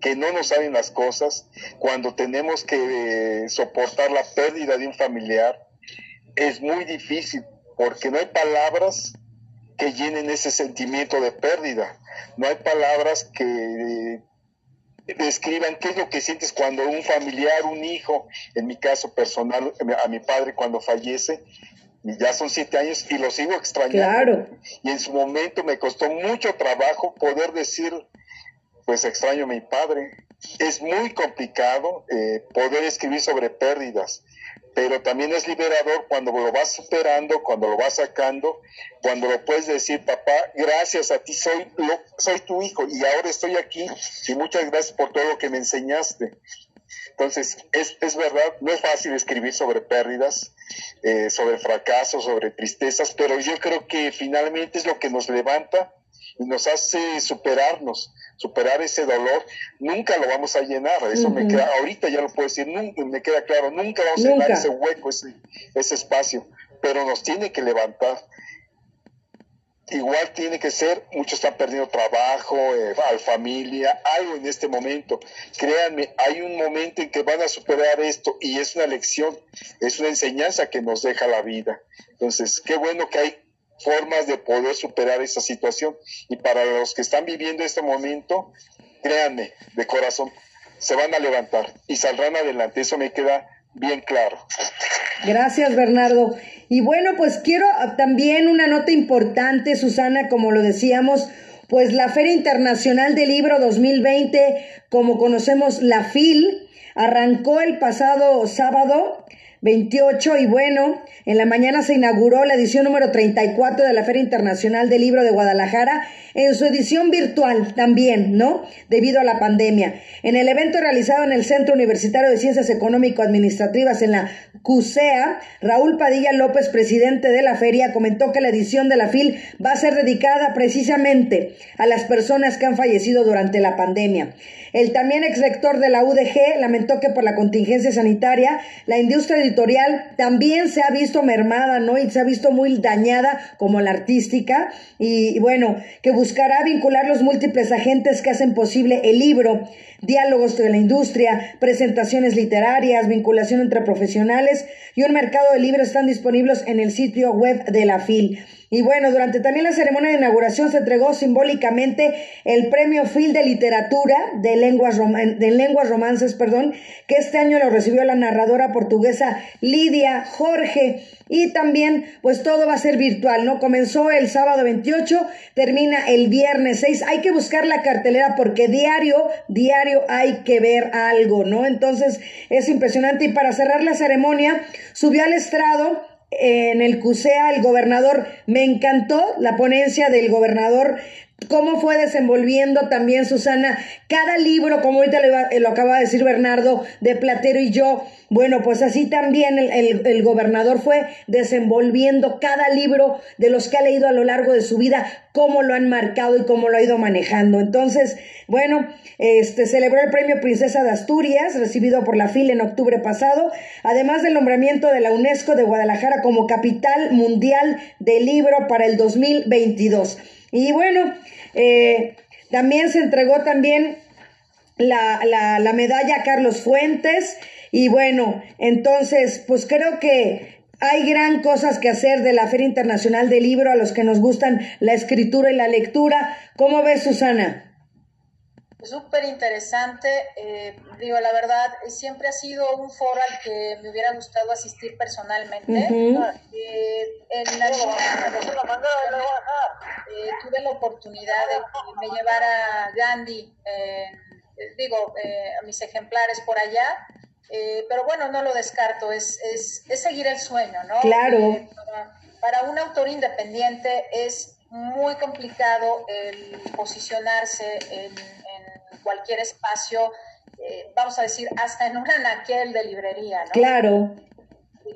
que no nos salen las cosas, cuando tenemos que soportar la pérdida de un familiar, es muy difícil porque no hay palabras que llenen ese sentimiento de pérdida, no hay palabras que describan qué es lo que sientes cuando un familiar, un hijo, en mi caso personal, a mi padre cuando fallece, ya son siete años y lo sigo extrañando. Claro. Y en su momento me costó mucho trabajo poder decir, pues extraño a mi padre. Es muy complicado eh, poder escribir sobre pérdidas pero también es liberador cuando lo vas superando, cuando lo vas sacando, cuando lo puedes decir, papá, gracias a ti soy, soy tu hijo y ahora estoy aquí y muchas gracias por todo lo que me enseñaste. Entonces, es, es verdad, no es fácil escribir sobre pérdidas, eh, sobre fracasos, sobre tristezas, pero yo creo que finalmente es lo que nos levanta y nos hace superarnos, superar ese dolor, nunca lo vamos a llenar, eso me queda, ahorita ya lo puedo decir, nunca, me queda claro, nunca vamos a llenar ese hueco, ese, ese espacio, pero nos tiene que levantar. Igual tiene que ser, muchos están perdiendo trabajo, eh, familia, algo en este momento. Créanme, hay un momento en que van a superar esto y es una lección, es una enseñanza que nos deja la vida. Entonces, qué bueno que hay formas de poder superar esa situación. Y para los que están viviendo este momento, créanme, de corazón, se van a levantar y saldrán adelante. Eso me queda bien claro. Gracias, Bernardo. Y bueno, pues quiero también una nota importante, Susana, como lo decíamos, pues la Feria Internacional del Libro 2020, como conocemos la FIL, arrancó el pasado sábado 28 y bueno, en la mañana se inauguró la edición número 34 de la Feria Internacional del Libro de Guadalajara en su edición virtual también, ¿no? Debido a la pandemia. En el evento realizado en el Centro Universitario de Ciencias Económico-Administrativas en la CUSEA, Raúl Padilla López, presidente de la feria, comentó que la edición de la FIL va a ser dedicada precisamente a las personas que han fallecido durante la pandemia. El también ex rector de la UDG lamentó que por la contingencia sanitaria, la industria editorial también se ha visto mermada, ¿no? Y se ha visto muy dañada como la artística. Y, bueno, que buscará vincular los múltiples agentes que hacen posible el libro, diálogos de la industria, presentaciones literarias, vinculación entre profesionales y un mercado de libros están disponibles en el sitio web de la FIL. Y bueno, durante también la ceremonia de inauguración se entregó simbólicamente el premio Phil de Literatura de lenguas, de lenguas romances, perdón, que este año lo recibió la narradora portuguesa Lidia Jorge. Y también, pues todo va a ser virtual, ¿no? Comenzó el sábado 28, termina el viernes 6. Hay que buscar la cartelera porque diario, diario hay que ver algo, ¿no? Entonces es impresionante. Y para cerrar la ceremonia, subió al estrado en el CUSEA el gobernador, me encantó la ponencia del gobernador cómo fue desenvolviendo también Susana cada libro, como ahorita lo, lo acaba de decir Bernardo, de Platero y yo. Bueno, pues así también el, el, gobernador fue desenvolviendo cada libro de los que ha leído a lo largo de su vida, cómo lo han marcado y cómo lo ha ido manejando. Entonces, bueno, este celebró el premio Princesa de Asturias, recibido por la FIL en octubre pasado, además del nombramiento de la UNESCO de Guadalajara como capital mundial del libro para el 2022. Y bueno, eh, también se entregó también la, la, la medalla a Carlos Fuentes. Y bueno, entonces, pues creo que hay gran cosas que hacer de la Feria Internacional del Libro a los que nos gustan la escritura y la lectura. ¿Cómo ves, Susana? Súper interesante. Eh, digo, la verdad, siempre ha sido un foro al que me hubiera gustado asistir personalmente. Eh, en la, eh, tuve la oportunidad de que me llevara Gandhi, digo, a mis ejemplares por allá. pero bueno, no lo descarto, es, es, es seguir el sueño, ¿no? Claro. Para, para un autor independiente es muy complicado el posicionarse en, cualquier espacio, eh, vamos a decir, hasta en un anaquel de librería, ¿no? Claro.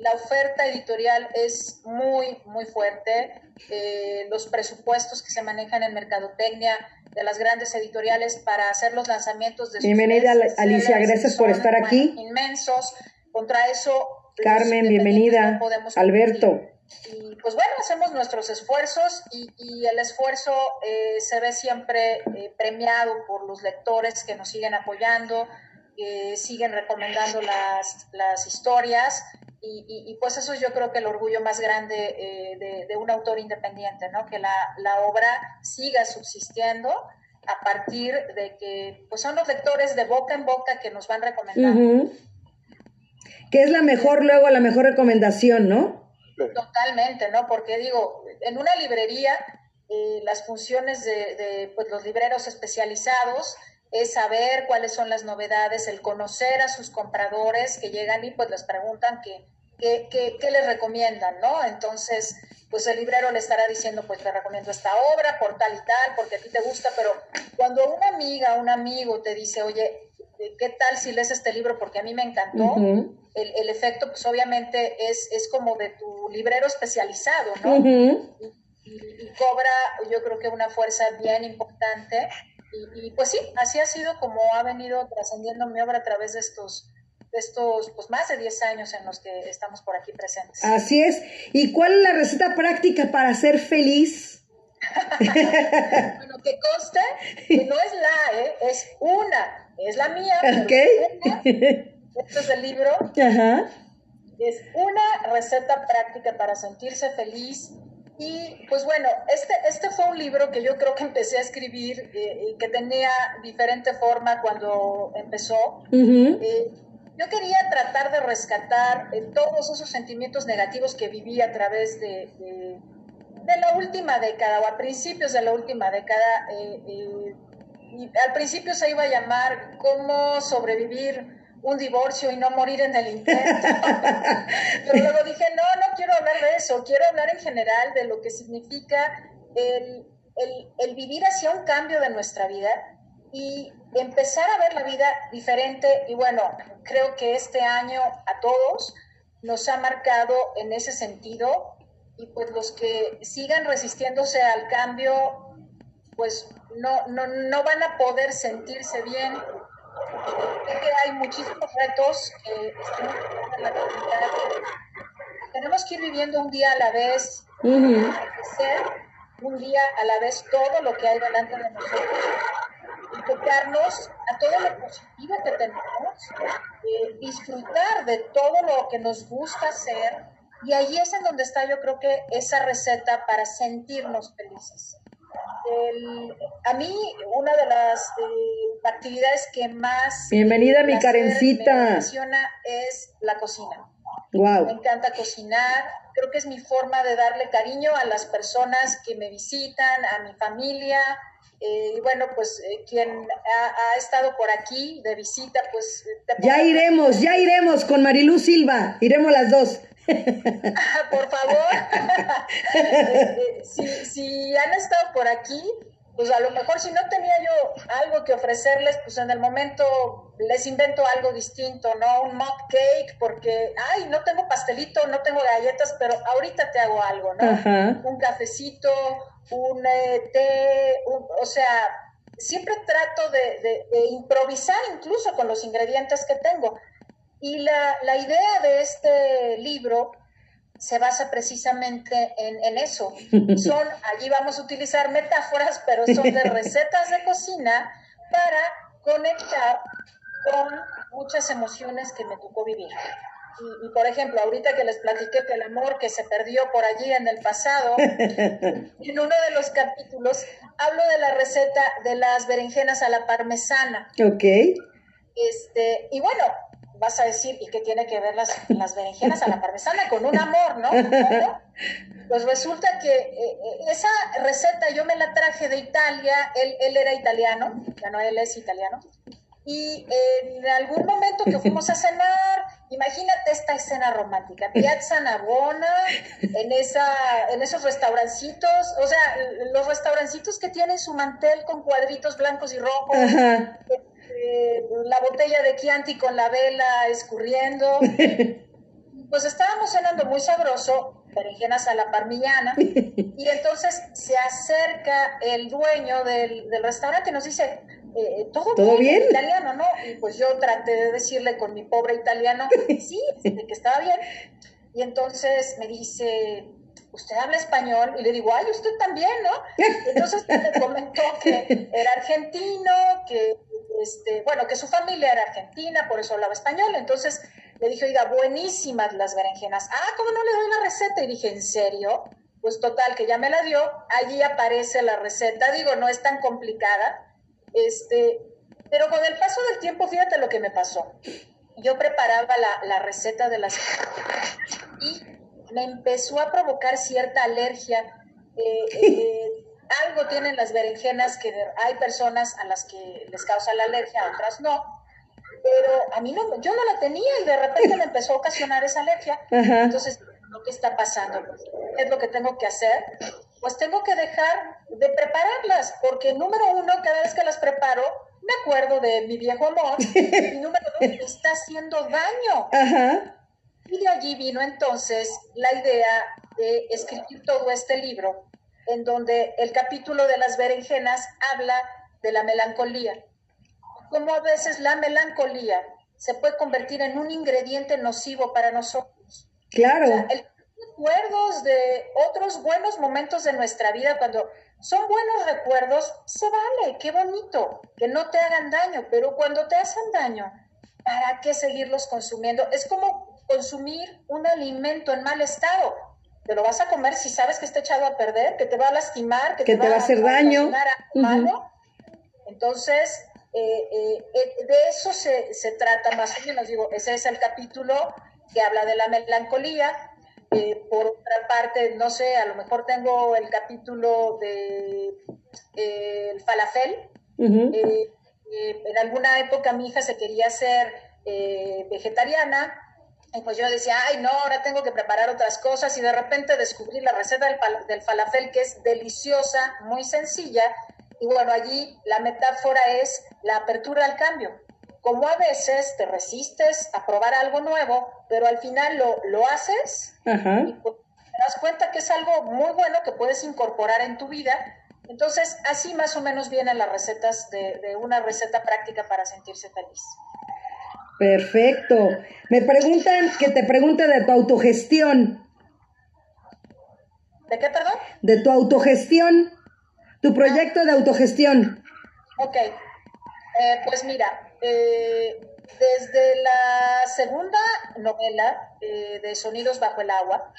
La oferta editorial es muy, muy fuerte. Eh, los presupuestos que se manejan en mercadotecnia de las grandes editoriales para hacer los lanzamientos de Bienvenida, Alicia, gracias por estar aquí. Inmensos. Contra eso. Carmen, bienvenida. Alberto. Y pues bueno, hacemos nuestros esfuerzos y, el esfuerzo eh, se ve siempre eh, premiado por los lectores que nos siguen apoyando, que siguen recomendando las, las historias y, pues eso es yo creo que el orgullo más grande eh, de, un autor independiente, ¿no? que la, la, obra siga subsistiendo a partir de que pues son los lectores de boca en boca que nos van recomendando. Que es la mejor, luego la mejor recomendación, ¿no? Totalmente, ¿no? Porque digo, en una librería, eh, las funciones de, pues, los libreros especializados es saber cuáles son las novedades, el conocer a sus compradores que llegan y pues les preguntan qué, qué, qué, les recomiendan, ¿no? Entonces, pues el librero le estará diciendo, pues te recomiendo esta obra por tal y tal, porque a ti te gusta, pero cuando una amiga, un amigo te dice, oye, ¿qué tal si lees este libro? Porque a mí me encantó el, efecto, pues obviamente es, es como de tu librero especializado, ¿no? y, cobra, yo creo que una fuerza bien importante. Y, pues sí, así ha sido como ha venido trascendiendo mi obra a través de estos, de estos pues más de 10 años en los que estamos por aquí presentes. Así es. ¿Y cuál es la receta práctica para ser feliz? bueno, que conste que no es la, ¿eh? es una, es la mía. Ok. Este es el libro. Es una receta práctica para sentirse feliz. Y pues bueno, este, este fue un libro que yo creo que empecé a escribir eh, que tenía diferente forma cuando empezó. Eh, yo quería tratar de rescatar eh, todos esos sentimientos negativos que viví a través de, de, la última década o a principios de la última década. y al principio se iba a llamar cómo sobrevivir un divorcio y no morir en el intento. Pero luego dije, no, no quiero hablar de eso, quiero hablar en general de lo que significa el, el, vivir hacia un cambio de nuestra vida y empezar a ver la vida diferente. Y bueno, creo que este año a todos nos ha marcado en ese sentido. Y pues los que sigan resistiéndose al cambio, pues no, no, no van a poder sentirse bien. Que hay muchísimos retos que en la comunidad. Tenemos que ir viviendo un día a la vez, hacer un día a la vez todo lo que hay delante de nosotros y tocarnos a todo lo positivo que tenemos, eh, disfrutar de todo lo que nos gusta hacer y ahí es en donde está yo creo que esa receta para sentirnos felices. A mí una de las eh, actividades que más bienvenida mi carencita me es la cocina. Wow. me encanta cocinar creo que es mi forma de darle cariño a las personas que me visitan a mi familia eh, y bueno pues eh, quien ha, estado por aquí de visita pues ya iremos ya iremos con Marilú Silva iremos las dos. Por favor, eh, si, si, han estado por aquí, pues a lo mejor si no tenía yo algo que ofrecerles, pues en el momento les invento algo distinto, ¿no? Un mock cake, porque, ay, no tengo pastelito, no tengo galletas, pero ahorita te hago algo, ¿no? Un cafecito, un eh, té, o sea, siempre trato de, de improvisar incluso con los ingredientes que tengo. Y la, la idea de este libro se basa precisamente en, en, eso. Son, allí vamos a utilizar metáforas, pero son de recetas de cocina para conectar con muchas emociones que me tocó vivir. y, por ejemplo, ahorita que les platiqué que el amor que se perdió por allí en el pasado, en uno de los capítulos hablo de la receta de las berenjenas a la parmesana. Ok. Este, y bueno, vas a decir, ¿y qué tiene que ver las, las berenjenas a la parmesana con un amor, no? Pues resulta que eh, eh, esa receta yo me la traje de Italia, él, él era italiano, ya no él es italiano, y en algún momento que fuimos a cenar, imagínate esta escena romántica, Piazza Navona, en, esa, en esos restaurancitos, o sea, los restaurancitos que tienen su mantel con cuadritos blancos y rojos, este, la botella de Chianti con la vela escurriendo. Pues estábamos cenando muy sabroso, berenjenas a la parmillana, y entonces se acerca el dueño del, del restaurante y nos dice, eh, ¿todo, ¿Todo bien, Italiano, ¿no? Y pues yo traté de decirle con mi pobre italiano, sí, este, que estaba bien. Y entonces me dice, ¿usted habla español? Y le digo, ay, usted también, ¿no? Entonces me comentó que era argentino, que, este, bueno, que su familia era argentina, por eso hablaba español. Entonces le dije, oiga, buenísimas las berenjenas. Ah, ¿cómo no le doy la receta? Y dije, ¿en serio? Pues total, que ya me la dio, allí aparece la receta. Digo, no es tan complicada este, pero con el paso del tiempo, fíjate lo que me pasó. Yo preparaba la, receta de las y me empezó a provocar cierta alergia. Eh, eh, algo tienen las berenjenas que hay personas a las que les causa la alergia, a otras no. Pero a mí no, yo no la tenía y de repente me empezó a ocasionar esa alergia. Entonces, ¿qué está pasando? ¿Qué es lo que tengo que hacer? pues tengo que dejar de prepararlas, porque número uno, cada vez que las preparo, me acuerdo de mi viejo amor, y número dos, me está haciendo daño. Y de allí vino entonces la idea de escribir todo este libro, en donde el capítulo de las berenjenas habla de la melancolía. Como a veces la melancolía se puede convertir en un ingrediente nocivo para nosotros. Claro recuerdos de otros buenos momentos de nuestra vida, cuando son buenos recuerdos, se vale, qué bonito, que no te hagan daño, pero cuando te hacen daño, ¿para qué seguirlos consumiendo? Es como consumir un alimento en mal estado. Te lo vas a comer si sabes que está echado a perder, que te va a lastimar, que, te, va, a hacer daño. Entonces, eh, eh, eh, de eso se, se trata más o menos. Digo, ese es el capítulo que habla de la melancolía, eh, por otra parte, no sé, a lo mejor tengo el capítulo de eh, el falafel. Eh, en alguna época mi hija se quería hacer vegetariana y pues yo decía, ay no, ahora tengo que preparar otras cosas y de repente descubrí la receta del, del falafel que es deliciosa, muy sencilla y bueno, allí la metáfora es la apertura al cambio como a veces te resistes a probar algo nuevo, pero al final lo, lo haces y pues, te das cuenta que es algo muy bueno que puedes incorporar en tu vida. Entonces, así más o menos vienen las recetas de, de una receta práctica para sentirse feliz. Perfecto. Me preguntan que te pregunte de tu autogestión. ¿De qué, perdón? De tu autogestión, tu proyecto de autogestión. Ok. Eh, pues mira, eh, desde la segunda novela eh, de Sonidos bajo el agua,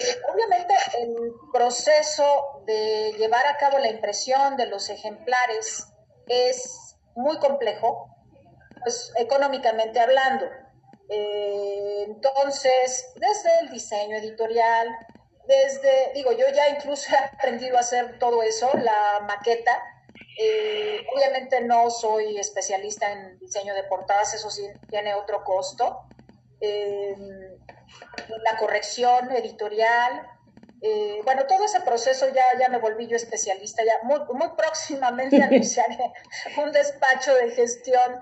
eh, obviamente el proceso de llevar a cabo la impresión de los ejemplares es muy complejo, pues económicamente hablando. entonces, desde el diseño editorial, desde, digo, yo ya incluso he aprendido a hacer todo eso, la maqueta, eh, obviamente no soy especialista en diseño de portadas, eso sí tiene otro costo. Eh, la corrección editorial, eh, bueno, todo ese proceso ya, ya me volví yo especialista, ya muy, muy próximamente anunciaré un despacho de gestión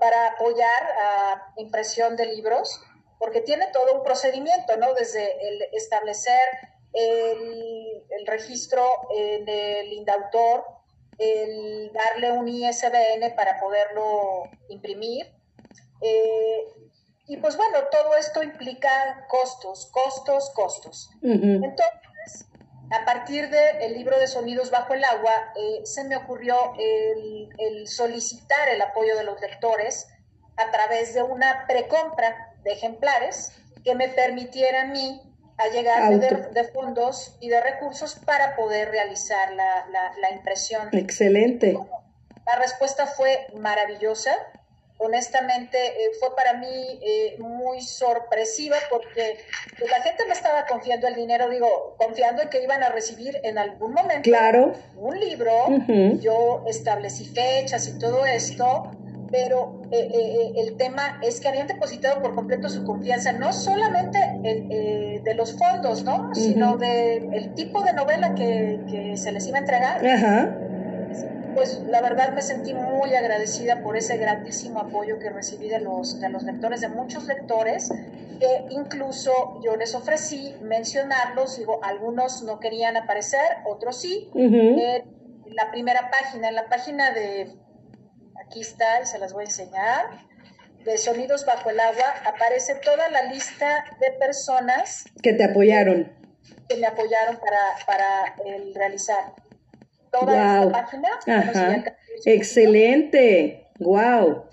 para apoyar a impresión de libros, porque tiene todo un procedimiento, ¿no? Desde el establecer el, registro en el indautor, el darle un ISBN para poderlo imprimir. Eh, y pues bueno, todo esto implica costos, costos, costos. Entonces, a partir del libro de Sonidos bajo el agua, eh, se me ocurrió el, solicitar el apoyo de los lectores a través de una precompra de ejemplares que me permitiera a mí llegar de, fondos y de recursos para poder realizar la, la, impresión. Excelente. La respuesta fue maravillosa. Honestamente, eh, fue para mí eh, muy sorpresiva porque pues, la gente me estaba confiando el dinero, digo, confiando en que iban a recibir en algún momento claro. un libro. Yo establecí fechas y todo esto pero eh, eh, eh, el tema es que habían depositado por completo su confianza, no solamente de los fondos, ¿no? Sino del tipo de novela que, se les iba a entregar. Pues la verdad me sentí muy agradecida por ese grandísimo apoyo que recibí de los, de los lectores, de muchos lectores, que incluso yo les ofrecí mencionarlos, digo, algunos no querían aparecer, otros sí. en la primera página, en la página de aquí está y se las voy a enseñar, de Sonidos Bajo el Agua, aparece toda la lista de personas que te apoyaron. Que me apoyaron para, para el realizar toda esta página. Ajá. Excelente. Wow.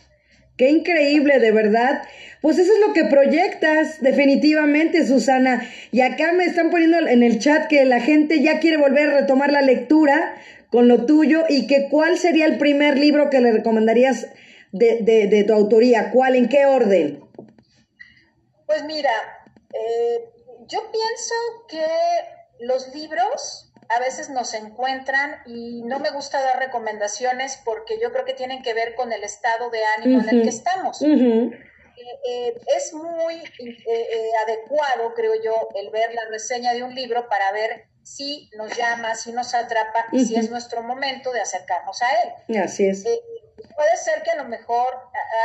Qué increíble, de verdad. Pues eso es lo que proyectas, definitivamente, Susana. Y acá me están poniendo en el chat que la gente ya quiere volver a retomar la lectura con lo tuyo y que cuál sería el primer libro que le recomendarías de, tu autoría, cuál, en qué orden. Pues mira, eh, yo pienso que los libros a veces nos encuentran y no me gusta dar recomendaciones porque yo creo que tienen que ver con el estado de ánimo en el que estamos. Eh, eh, es muy adecuado, creo yo, el ver la reseña de un libro para ver si nos llama, si nos atrapa y si es nuestro momento de acercarnos a él. Así es. Eh, puede ser que a lo mejor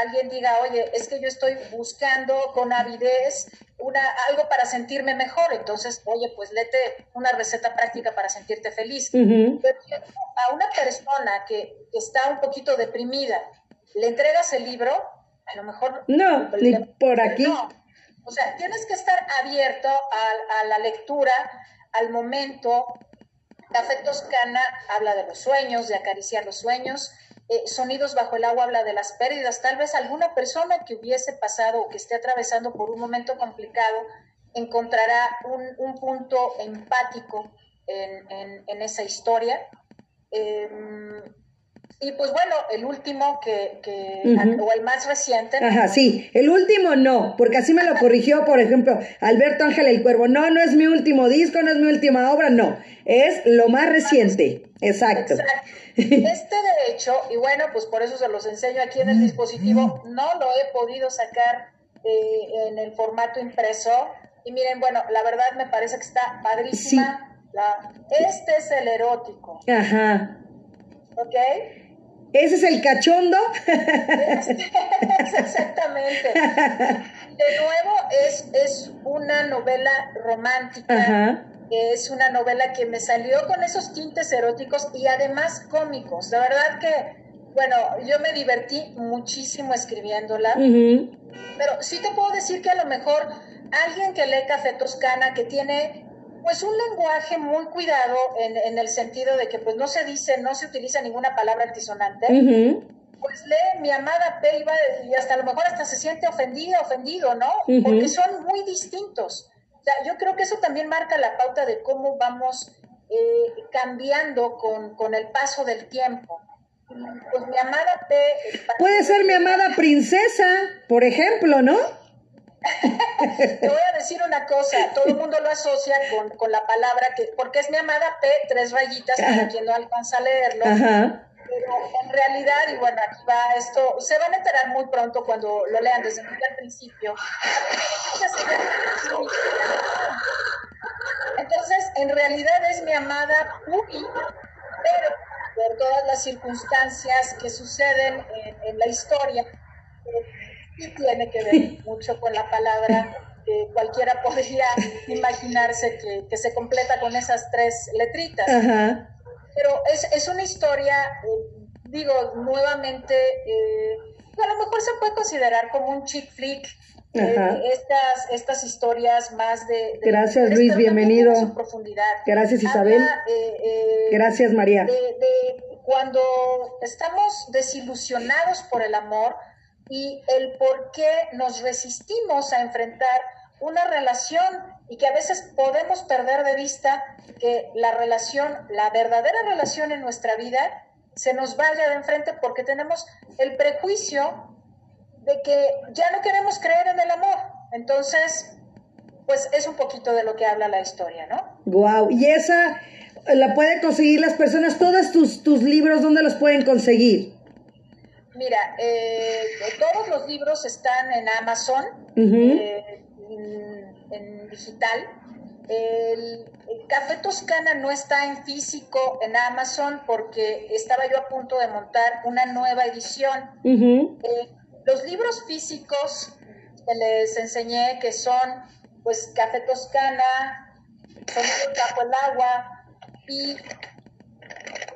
alguien diga, oye, es que yo estoy buscando con avidez una, algo para sentirme mejor, entonces, oye, pues lete una receta práctica para sentirte feliz. Pero a una persona que, está un poquito deprimida, le entregas el libro, a lo mejor... No, ni por aquí. O sea, tienes que estar abierto a, a la lectura, al momento. Café Toscana habla de los sueños, de acariciar los sueños. Eh, Sonidos bajo el agua habla de las pérdidas. Tal vez alguna persona que hubiese pasado o que esté atravesando por un momento complicado encontrará un, punto empático en, esa historia. Em, y pues bueno, el último que, o el más reciente. Ajá, sí, el último no, porque así me lo corrigió, por ejemplo, Alberto Ángel el Cuervo. No, no es mi último disco, no es mi última obra, no, es lo más reciente. Exacto. Exacto. Este de hecho, y bueno, pues por eso se los enseño aquí en el dispositivo, no lo he podido sacar eh, en el formato impreso. Y miren, bueno, la verdad me parece que está padrísima. La, este es el erótico. Ajá. ¿Ok? ¿Ese es el cachondo? exactamente. De nuevo, es, es una novela romántica. Es una novela que me salió con esos tintes eróticos y además cómicos. La verdad que, bueno, yo me divertí muchísimo escribiéndola. Pero sí te puedo decir que a lo mejor alguien que lee Café Toscana, que tiene pues un lenguaje muy cuidado en, el sentido de que pues no se dice, no se utiliza ninguna palabra altisonante. Pues lee mi amada P y hasta a lo mejor hasta se siente ofendida, ofendido, ¿no? Porque son muy distintos. O sea, yo creo que eso también marca la pauta de cómo vamos eh, cambiando con, con el paso del tiempo. Pues mi amada P... Puede ser mi amada princesa, por ejemplo, ¿no? Te voy a decir una cosa, todo el mundo lo asocia con, la palabra que, porque es mi amada P, tres rayitas para quien no alcanza a leerlo. Pero en realidad, y bueno, aquí va esto, se van a enterar muy pronto cuando lo lean desde el principio. Entonces, en realidad es mi amada Pupi, pero por todas las circunstancias que suceden en, la historia, y tiene que ver mucho con la palabra que cualquiera podría imaginarse que, se completa con esas tres letritas. Pero es, es, una historia, eh, digo, nuevamente, eh, a lo mejor se puede considerar como un chick flick. Eh, estas, estas historias más de... Gracias Luis, bienvenido. Su profundidad. Gracias Isabel. Gracias María. de cuando estamos desilusionados por el amor, y el por qué nos resistimos a enfrentar una relación y que a veces podemos perder de vista que la relación, la verdadera relación en nuestra vida, se nos vaya de enfrente porque tenemos el prejuicio de que ya no queremos creer en el amor. Entonces, pues es un poquito de lo que habla la historia, ¿no? Wow, y esa la pueden conseguir las personas, todos tus, tus libros, ¿dónde los pueden conseguir? Mira, eh, todos los libros están en Amazon, eh, en, digital. El, Café Toscana no está en físico en Amazon porque estaba yo a punto de montar una nueva edición. Eh, los libros físicos que les enseñé, que son pues Café Toscana, Sonido Bajo el Agua y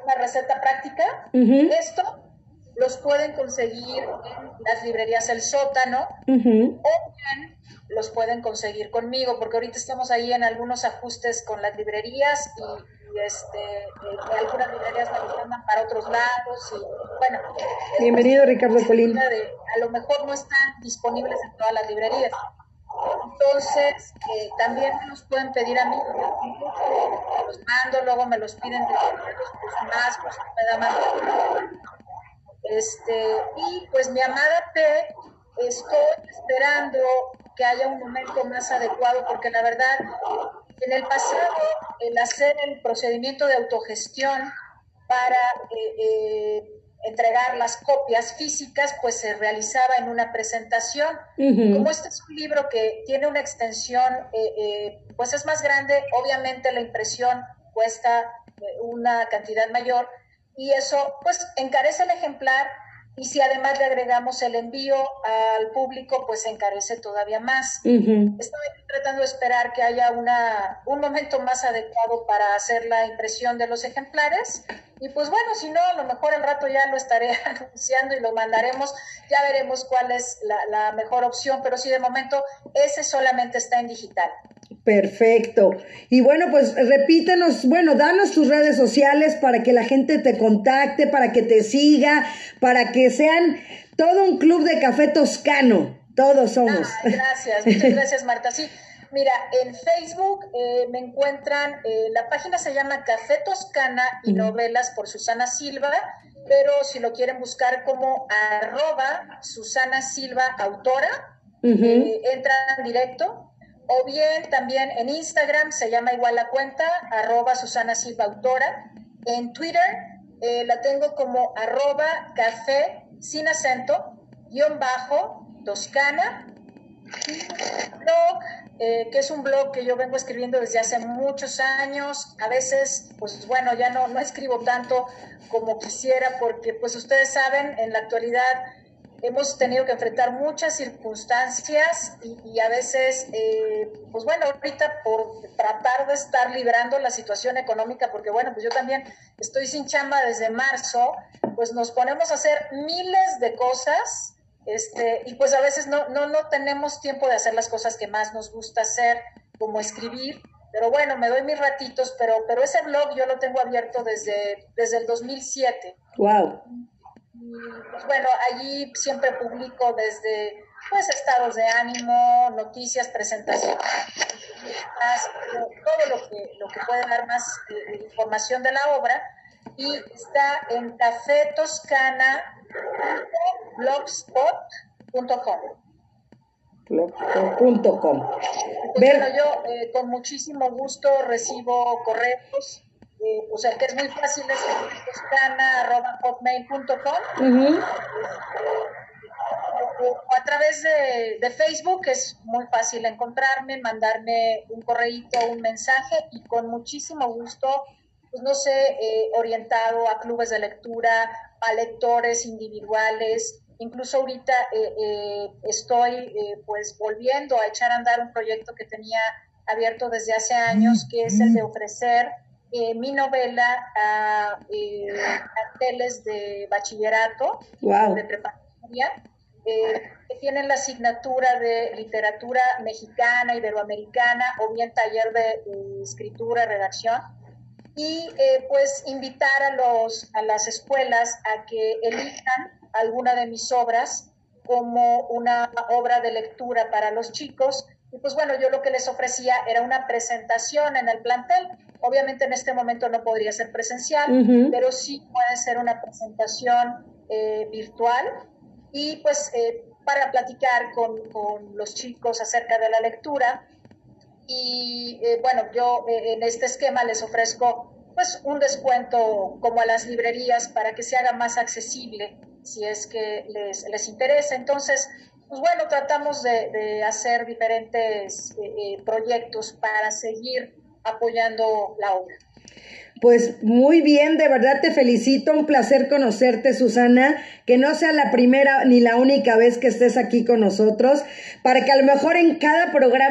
una receta práctica, esto los pueden conseguir en las librerías El Sótano o bien los pueden conseguir conmigo, porque ahorita estamos ahí en algunos ajustes con las librerías y, este, eh, algunas librerías me los mandan para otros lados y bueno. Bienvenido Ricardo Colín. a lo mejor no están disponibles en todas las librerías. Entonces, eh, también me los pueden pedir a mí, los mando, luego me los piden de pues más, pues me da más. Este, y pues mi amada P, estoy esperando que haya un momento más adecuado, porque la verdad, en el pasado, el hacer el procedimiento de autogestión para eh, eh, entregar las copias físicas, pues se realizaba en una presentación. Como este es un libro que tiene una extensión, eh, pues es más grande, obviamente la impresión cuesta una cantidad mayor y eso pues encarece el ejemplar y si además le agregamos el envío al público, pues se encarece todavía más. Estoy tratando de esperar que haya una, un momento más adecuado para hacer la impresión de los ejemplares. Y pues bueno, si no, a lo mejor al rato ya lo estaré anunciando y lo mandaremos. Ya veremos cuál es la, la mejor opción, pero sí de momento ese solamente está en digital. Perfecto. Y bueno, pues repítanos, bueno, danos tus redes sociales para que la gente te contacte, para que te siga, para que sean todo un club de café toscano. Todos somos. Ah, gracias, muchas gracias Marta. Sí, mira, en Facebook eh, me encuentran, eh, la página se llama Café Toscana y Novelas por Susana Silva, pero si lo quieren buscar como arroba Susana Silva Autora, eh, entran directo o bien también en Instagram se llama igual la cuenta, arroba Susana Silva Autora. En Twitter eh, la tengo como arroba café sin acento, guion bajo, toscana. Blog, eh, que es un blog que yo vengo escribiendo desde hace muchos años. A veces, pues bueno, ya no, no escribo tanto como quisiera porque, pues ustedes saben, en la actualidad hemos tenido que enfrentar muchas circunstancias y, a veces, eh, pues bueno, ahorita por tratar de estar librando la situación económica, porque bueno, pues yo también estoy sin chamba desde marzo, pues nos ponemos a hacer miles de cosas. Este, y pues a veces no, no, no tenemos tiempo de hacer las cosas que más nos gusta hacer, como escribir, pero bueno, me doy mis ratitos, pero, pero ese blog yo lo tengo abierto desde, desde el 2007. Wow pues bueno, allí siempre publico desde pues estados de ánimo, noticias, presentaciones, todo lo que, lo que puede dar más eh, información de la obra. Y está en cafetoscana.blogspot.com. Blogspot.com. Pues bueno, yo eh, con muchísimo gusto recibo correos eh, o sea que es muy fácil es toscana.hotmail.com o a través de, Facebook es muy fácil encontrarme, mandarme un correíto, un mensaje y con muchísimo gusto, pues no sé, eh, orientado a clubes de lectura, a lectores individuales, incluso ahorita eh, estoy pues volviendo a echar a andar un proyecto que tenía abierto desde hace años, que es el de ofrecer eh, mi novela a eh, carteles de bachillerato, de preparatoria, eh, que tienen la asignatura de literatura mexicana, iberoamericana o bien taller de, escritura, redacción. Y pues invitar a, los, a las escuelas a que elijan alguna de mis obras como una obra de lectura para los chicos. Y pues bueno, yo lo que les ofrecía era una presentación en el plantel. Obviamente en este momento no podría ser presencial, pero sí puede ser una presentación eh, virtual y pues eh, para platicar con, con, los chicos acerca de la lectura. Y eh, bueno, yo en este esquema les ofrezco pues un descuento como a las librerías para que se haga más accesible si es que les, les interesa. Entonces, pues bueno, tratamos de, hacer diferentes eh, eh, proyectos para seguir apoyando la obra. Pues muy bien, de verdad te felicito, un placer conocerte, Susana, que no sea la primera ni la única vez que estés aquí con nosotros, para que a lo mejor en cada programa